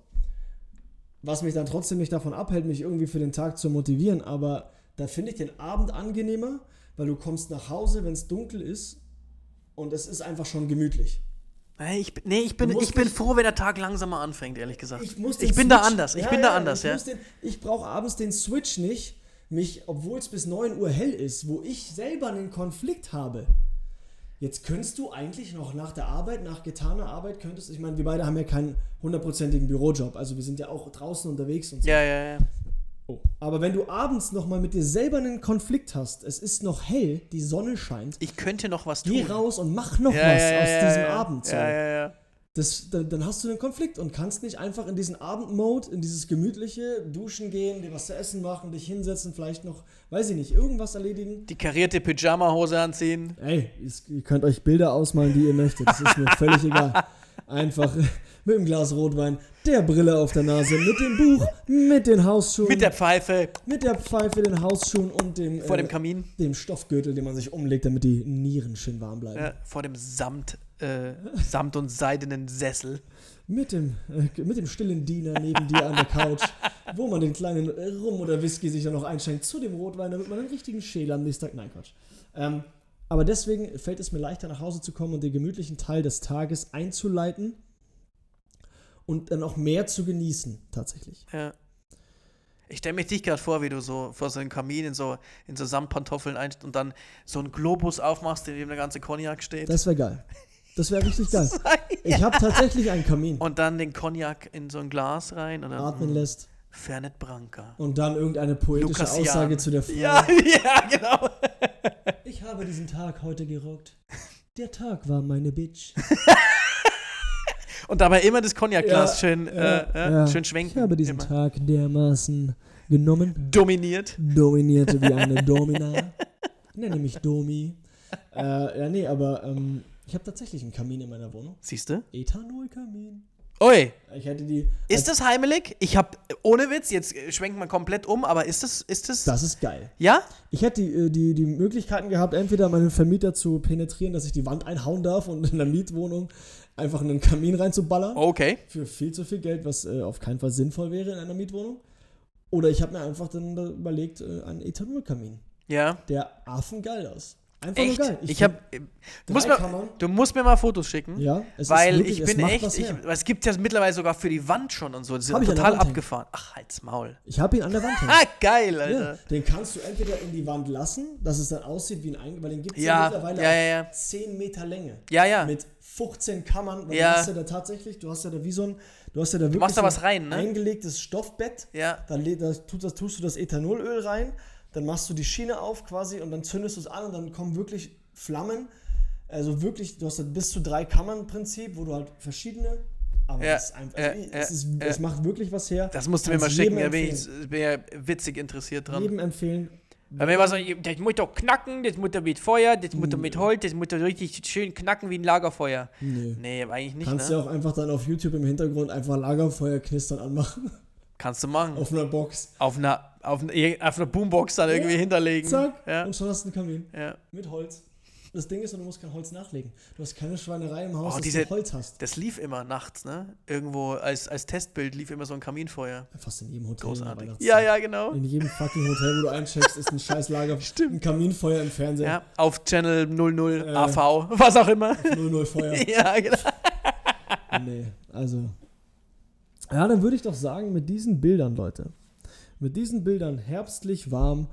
Was mich dann trotzdem nicht davon abhält, mich irgendwie für den Tag zu motivieren, aber da finde ich den Abend angenehmer, weil du kommst nach Hause, wenn es dunkel ist und es ist einfach schon gemütlich. Nee, ich, bin- nee, ich bin, ich bin nicht- froh, wenn der Tag langsamer anfängt, ehrlich gesagt. Ich, muss ich bin da Switch- anders. Ich Ja, bin da ja, anders, ich ja. Den, ich brauche abends den Switch nicht, mich, obwohl es bis 9 Uhr hell ist, wo ich selber einen Konflikt habe. Jetzt könntest du eigentlich noch nach der Arbeit, nach getaner Arbeit, könntest, ich meine, wir beide haben ja keinen hundertprozentigen Bürojob, also wir sind ja auch draußen unterwegs und so. Ja, ja, ja. Aber wenn du abends nochmal mit dir selber einen Konflikt hast, es ist noch hell, die Sonne scheint, Ich könnte noch was tun. geh raus und mach noch ja, was ja, aus ja, diesem. Abend. So. Ja, ja, ja. Das, dann, dann hast du einen Konflikt und kannst nicht einfach in diesen Abendmode, in dieses gemütliche, duschen gehen, dir was zu essen machen, dich hinsetzen, vielleicht noch, weiß ich nicht, irgendwas erledigen. Die karierte Pyjama-Hose anziehen. Ey, ihr könnt euch Bilder ausmalen, die ihr möchtet. Das ist mir völlig egal. Einfach mit dem Glas Rotwein, der Brille auf der Nase, mit dem Buch, mit den Hausschuhen, Mit der Pfeife mit der Pfeife, den Hausschuhen und dem, vor äh, dem Kamin. dem Stoffgürtel, den man sich umlegt, damit die Nieren schön warm bleiben. Ja, vor dem Samt, äh, Samt und seidenen Sessel. Mit dem, äh, mit dem stillen Diener neben dir an der Couch, wo man den kleinen Rum oder Whisky sich dann noch einschenkt zu dem Rotwein, damit man einen richtigen Schäler am nächsten Tag. Nein, Quatsch. Ähm, aber deswegen fällt es mir leichter, nach Hause zu kommen und den gemütlichen Teil des Tages einzuleiten und dann auch mehr zu genießen, tatsächlich. Ja. Ich stelle mir dich gerade vor, wie du so vor so einem Kamin in so, in so Samtpantoffeln einst und dann so einen Globus aufmachst, in dem der ganze Cognac steht. Das wäre geil. Das wäre richtig geil. Ich habe tatsächlich einen Kamin. Und dann den Cognac in so ein Glas rein und dann Atmen lässt Fernet Branca. und dann irgendeine poetische Lukas. Aussage zu der Frau. Ja, ja, genau. Ich habe diesen Tag heute gerockt. Der Tag war meine Bitch. Und dabei immer das Cognac-Glas Ja, schön, ja, äh, äh, ja. schön schwenken. Ich habe diesen immer. Tag dermaßen genommen, Dominiert. dominierte wie eine Domina. Nenne mich Domi. Äh, ja, nee, aber ähm, ich habe tatsächlich einen Kamin in meiner Wohnung. Siehst du? Ethanolkamin. Ui, Ich hätte die. ist das heimelig? Ich habe, ohne Witz, jetzt schwenkt man komplett um, aber ist das, ist das, Das ist geil. ja? Ich hätte die, äh, die, die Möglichkeiten gehabt, entweder meinen Vermieter zu penetrieren, dass ich die Wand einhauen darf und in der Mietwohnung einfach einen Kamin reinzuballern. Okay. Für viel zu viel Geld, was äh, auf keinen Fall sinnvoll wäre in einer Mietwohnung. Oder ich habe mir einfach dann da überlegt, äh, einen Ethanolkamin. Ja. Der affengeil aus. Einfach Echt? nur geil. Ich, habe, du, musst drei mir, du musst mir mal Fotos schicken. Ja, es weil wirklich, ich bin echt, ich, es gibt ja mittlerweile sogar für die Wand schon und so. Das ist Hab ich total hängen. abgefahren. Ach, halt's Maul. Ich habe ihn an der Wand hängen. Ah, geil, Ja, Alter. den kannst du entweder in die Wand lassen, dass es dann aussieht wie ein Eingang, weil den gibt es ja, Ja, mittlerweile ja, ja, ja. 10 Meter Länge. Ja, ja. Mit 15 Kammern. Ja. Du hast ja da tatsächlich, du hast ja da wie so ein, du hast ja da wirklich machst da was rein, ne? ein eingelegtes Stoffbett. Ja. Dann da das, tust du das Ethanolöl rein, dann machst du die Schiene auf quasi und dann zündest du es an und dann kommen wirklich Flammen. Also wirklich, du hast da bis zu drei Kammern im Prinzip, wo du halt verschiedene. Aber Ja, es, ist einfach, also, ja, es, ist, ja. es macht wirklich was her. Das musst du mir mal schicken, da bin ich, bin ja witzig interessiert dran. Jedem empfehlen. Weil wenn man so, das muss doch knacken, das muss doch mit Feuer, das muss doch mit Holz, das muss doch richtig schön knacken wie ein Lagerfeuer. Nee. Nee, eigentlich nicht, Kannst ne? ja auch einfach dann auf YouTube im Hintergrund einfach Lagerfeuer knistern anmachen. Kannst du machen. Auf einer Box. Auf einer, auf einer, auf einer Boombox dann irgendwie Ja, hinterlegen. Zack. Ja. Und schon hast du einen Kamin. ja. Mit Holz. Das Ding ist, du musst kein Holz nachlegen. Du hast keine Schweinerei im Haus, Oh, dass diese- du Holz hast. Das lief immer nachts, ne? Irgendwo als, als Testbild lief immer so ein Kaminfeuer. Fast in jedem Hotel. Großartig. Ja, ja, genau. In jedem fucking Hotel, wo du eincheckst, ist ein scheiß Lager. Stimmt. Ein Kaminfeuer im Fernsehen. Ja, auf Channel 00 Äh. AV, was auch immer. 00 Feuer. ja, genau. nee, also. Ja, dann würde ich doch sagen, mit diesen Bildern, Leute, mit diesen Bildern herbstlich warm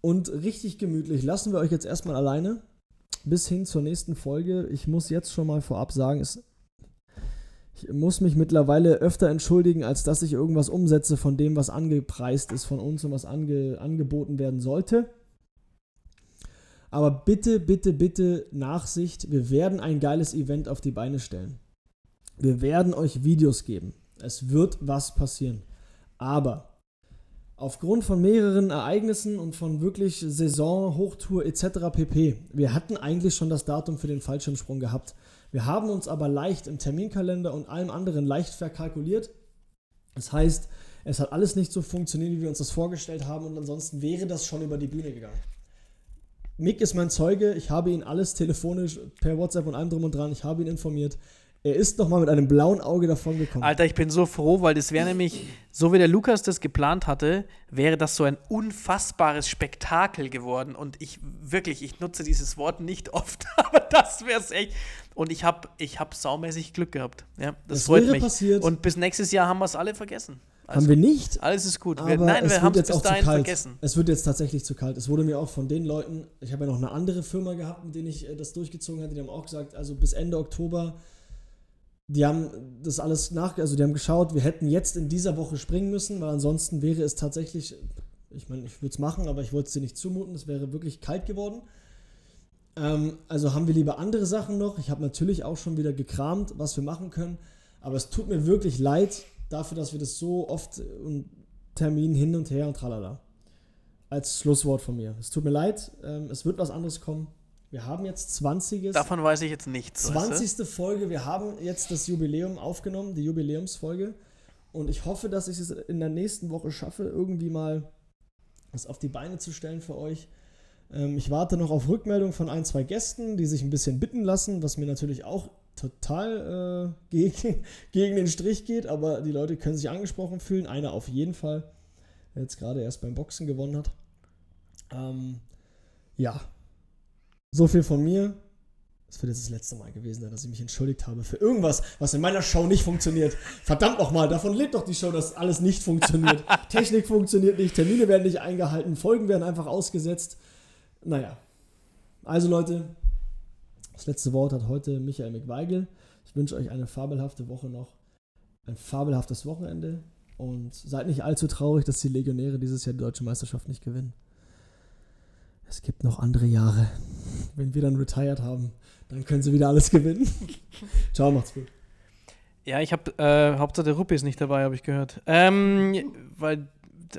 und richtig gemütlich, lassen wir euch jetzt erstmal alleine bis hin zur nächsten Folge. Ich muss jetzt schon mal vorab sagen, es, ich muss mich mittlerweile öfter entschuldigen, als dass ich irgendwas umsetze von dem, was angepreist ist von uns und was ange, angeboten werden sollte. Aber bitte, bitte, bitte Nachsicht. Wir werden ein geiles Event auf die Beine stellen. Wir werden euch Videos geben. Es wird was passieren. Aber aufgrund von mehreren Ereignissen und von wirklich Saison, Hochtour etc. pp. Wir hatten eigentlich schon das Datum für den Fallschirmsprung gehabt. Wir haben uns aber leicht im Terminkalender und allem anderen leicht verkalkuliert. Das heißt, es hat alles nicht so funktioniert, wie wir uns das vorgestellt haben und ansonsten wäre das schon über die Bühne gegangen. Mick ist mein Zeuge, ich habe ihn alles telefonisch per WhatsApp und allem drum und dran, ich habe ihn informiert. Er ist nochmal mit einem blauen Auge davon gekommen. Alter, ich bin so froh, weil das wäre nämlich, so wie der Lukas das geplant hatte, wäre das so ein unfassbares Spektakel geworden. Und ich wirklich, ich nutze dieses Wort nicht oft, aber das wäre es echt. Und ich habe ich hab saumäßig Glück gehabt. Ja, das, Das freut wäre mich. passiert. Und bis nächstes Jahr haben wir es alle vergessen. haben wir nicht, Alles ist gut. aber Wir, nein, es wir haben wird es jetzt bis auch zu dahin kalt. vergessen. Es wird jetzt tatsächlich zu kalt. Es wurde mir auch von den Leuten, ich habe ja noch eine andere Firma gehabt, mit denen ich äh, das durchgezogen hatte, die haben auch gesagt, also bis Ende Oktober, die haben das alles nach, also die haben geschaut, wir hätten jetzt in dieser Woche springen müssen, weil ansonsten wäre es tatsächlich, ich meine, ich würde es machen, aber ich wollte es dir nicht zumuten, es wäre wirklich kalt geworden. Ähm, also haben wir lieber andere Sachen noch. Ich habe natürlich auch schon wieder gekramt, was wir machen können. Aber es tut mir wirklich leid dafür, dass wir das so oft und Termin hin und her und tralala. Als Schlusswort von mir. Es tut mir leid, ähm, es wird was anderes kommen. Wir haben jetzt 20. Davon weiß ich jetzt nichts. weißt 20. Folge. Wir haben jetzt das Jubiläum aufgenommen, die Jubiläumsfolge. Und ich hoffe, dass ich es in der nächsten Woche schaffe, irgendwie mal das auf die Beine zu stellen für euch. Ähm, ich warte noch auf Rückmeldung von ein, zwei Gästen, die sich ein bisschen bitten lassen, was mir natürlich auch total äh, gegen, gegen den Strich geht, aber die Leute können sich angesprochen fühlen. Einer auf jeden Fall, der jetzt gerade erst beim Boxen gewonnen hat. Ähm, ja, so viel von mir. Das wird jetzt das letzte Mal gewesen sein, dass ich mich entschuldigt habe für irgendwas, was in meiner Show nicht funktioniert. Verdammt nochmal, davon lebt doch die Show, dass alles nicht funktioniert. Technik funktioniert nicht, Termine werden nicht eingehalten, Folgen werden einfach ausgesetzt. Naja. Also Leute, das letzte Wort hat heute Michael McWeigel. Ich wünsche euch eine fabelhafte Woche noch. Ein fabelhaftes Wochenende. Und seid nicht allzu traurig, dass die Legionäre dieses Jahr die deutsche Meisterschaft nicht gewinnen. Es gibt noch andere Jahre. Wenn wir dann retired haben, dann können sie wieder alles gewinnen. Ciao, macht's gut. Ja, ich habe, äh, Hauptsache der Ruppi ist nicht dabei, habe ich gehört. Ähm, weil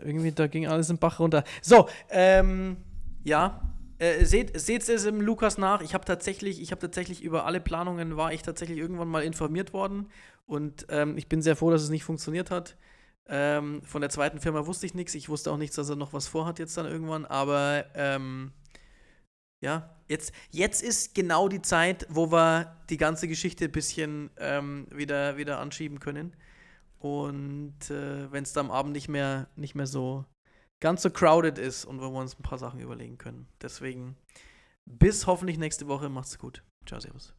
irgendwie da ging alles im Bach runter. So, ähm, ja. Äh, seht seht es im Lukas nach. Ich habe tatsächlich, ich habe tatsächlich über alle Planungen war ich tatsächlich irgendwann mal informiert worden und ähm, ich bin sehr froh, dass es nicht funktioniert hat. Ähm, von der zweiten Firma wusste ich nichts. Ich wusste auch nichts, dass er noch was vorhat jetzt dann irgendwann. Aber ähm, ja, jetzt, jetzt ist genau die Zeit, wo wir die ganze Geschichte ein bisschen ähm, wieder, wieder anschieben können. Und äh, wenn es dann am Abend nicht mehr, nicht mehr so ganz so crowded ist und wo wir uns ein paar Sachen überlegen können. Deswegen bis hoffentlich nächste Woche. Macht's gut. Ciao, Servus.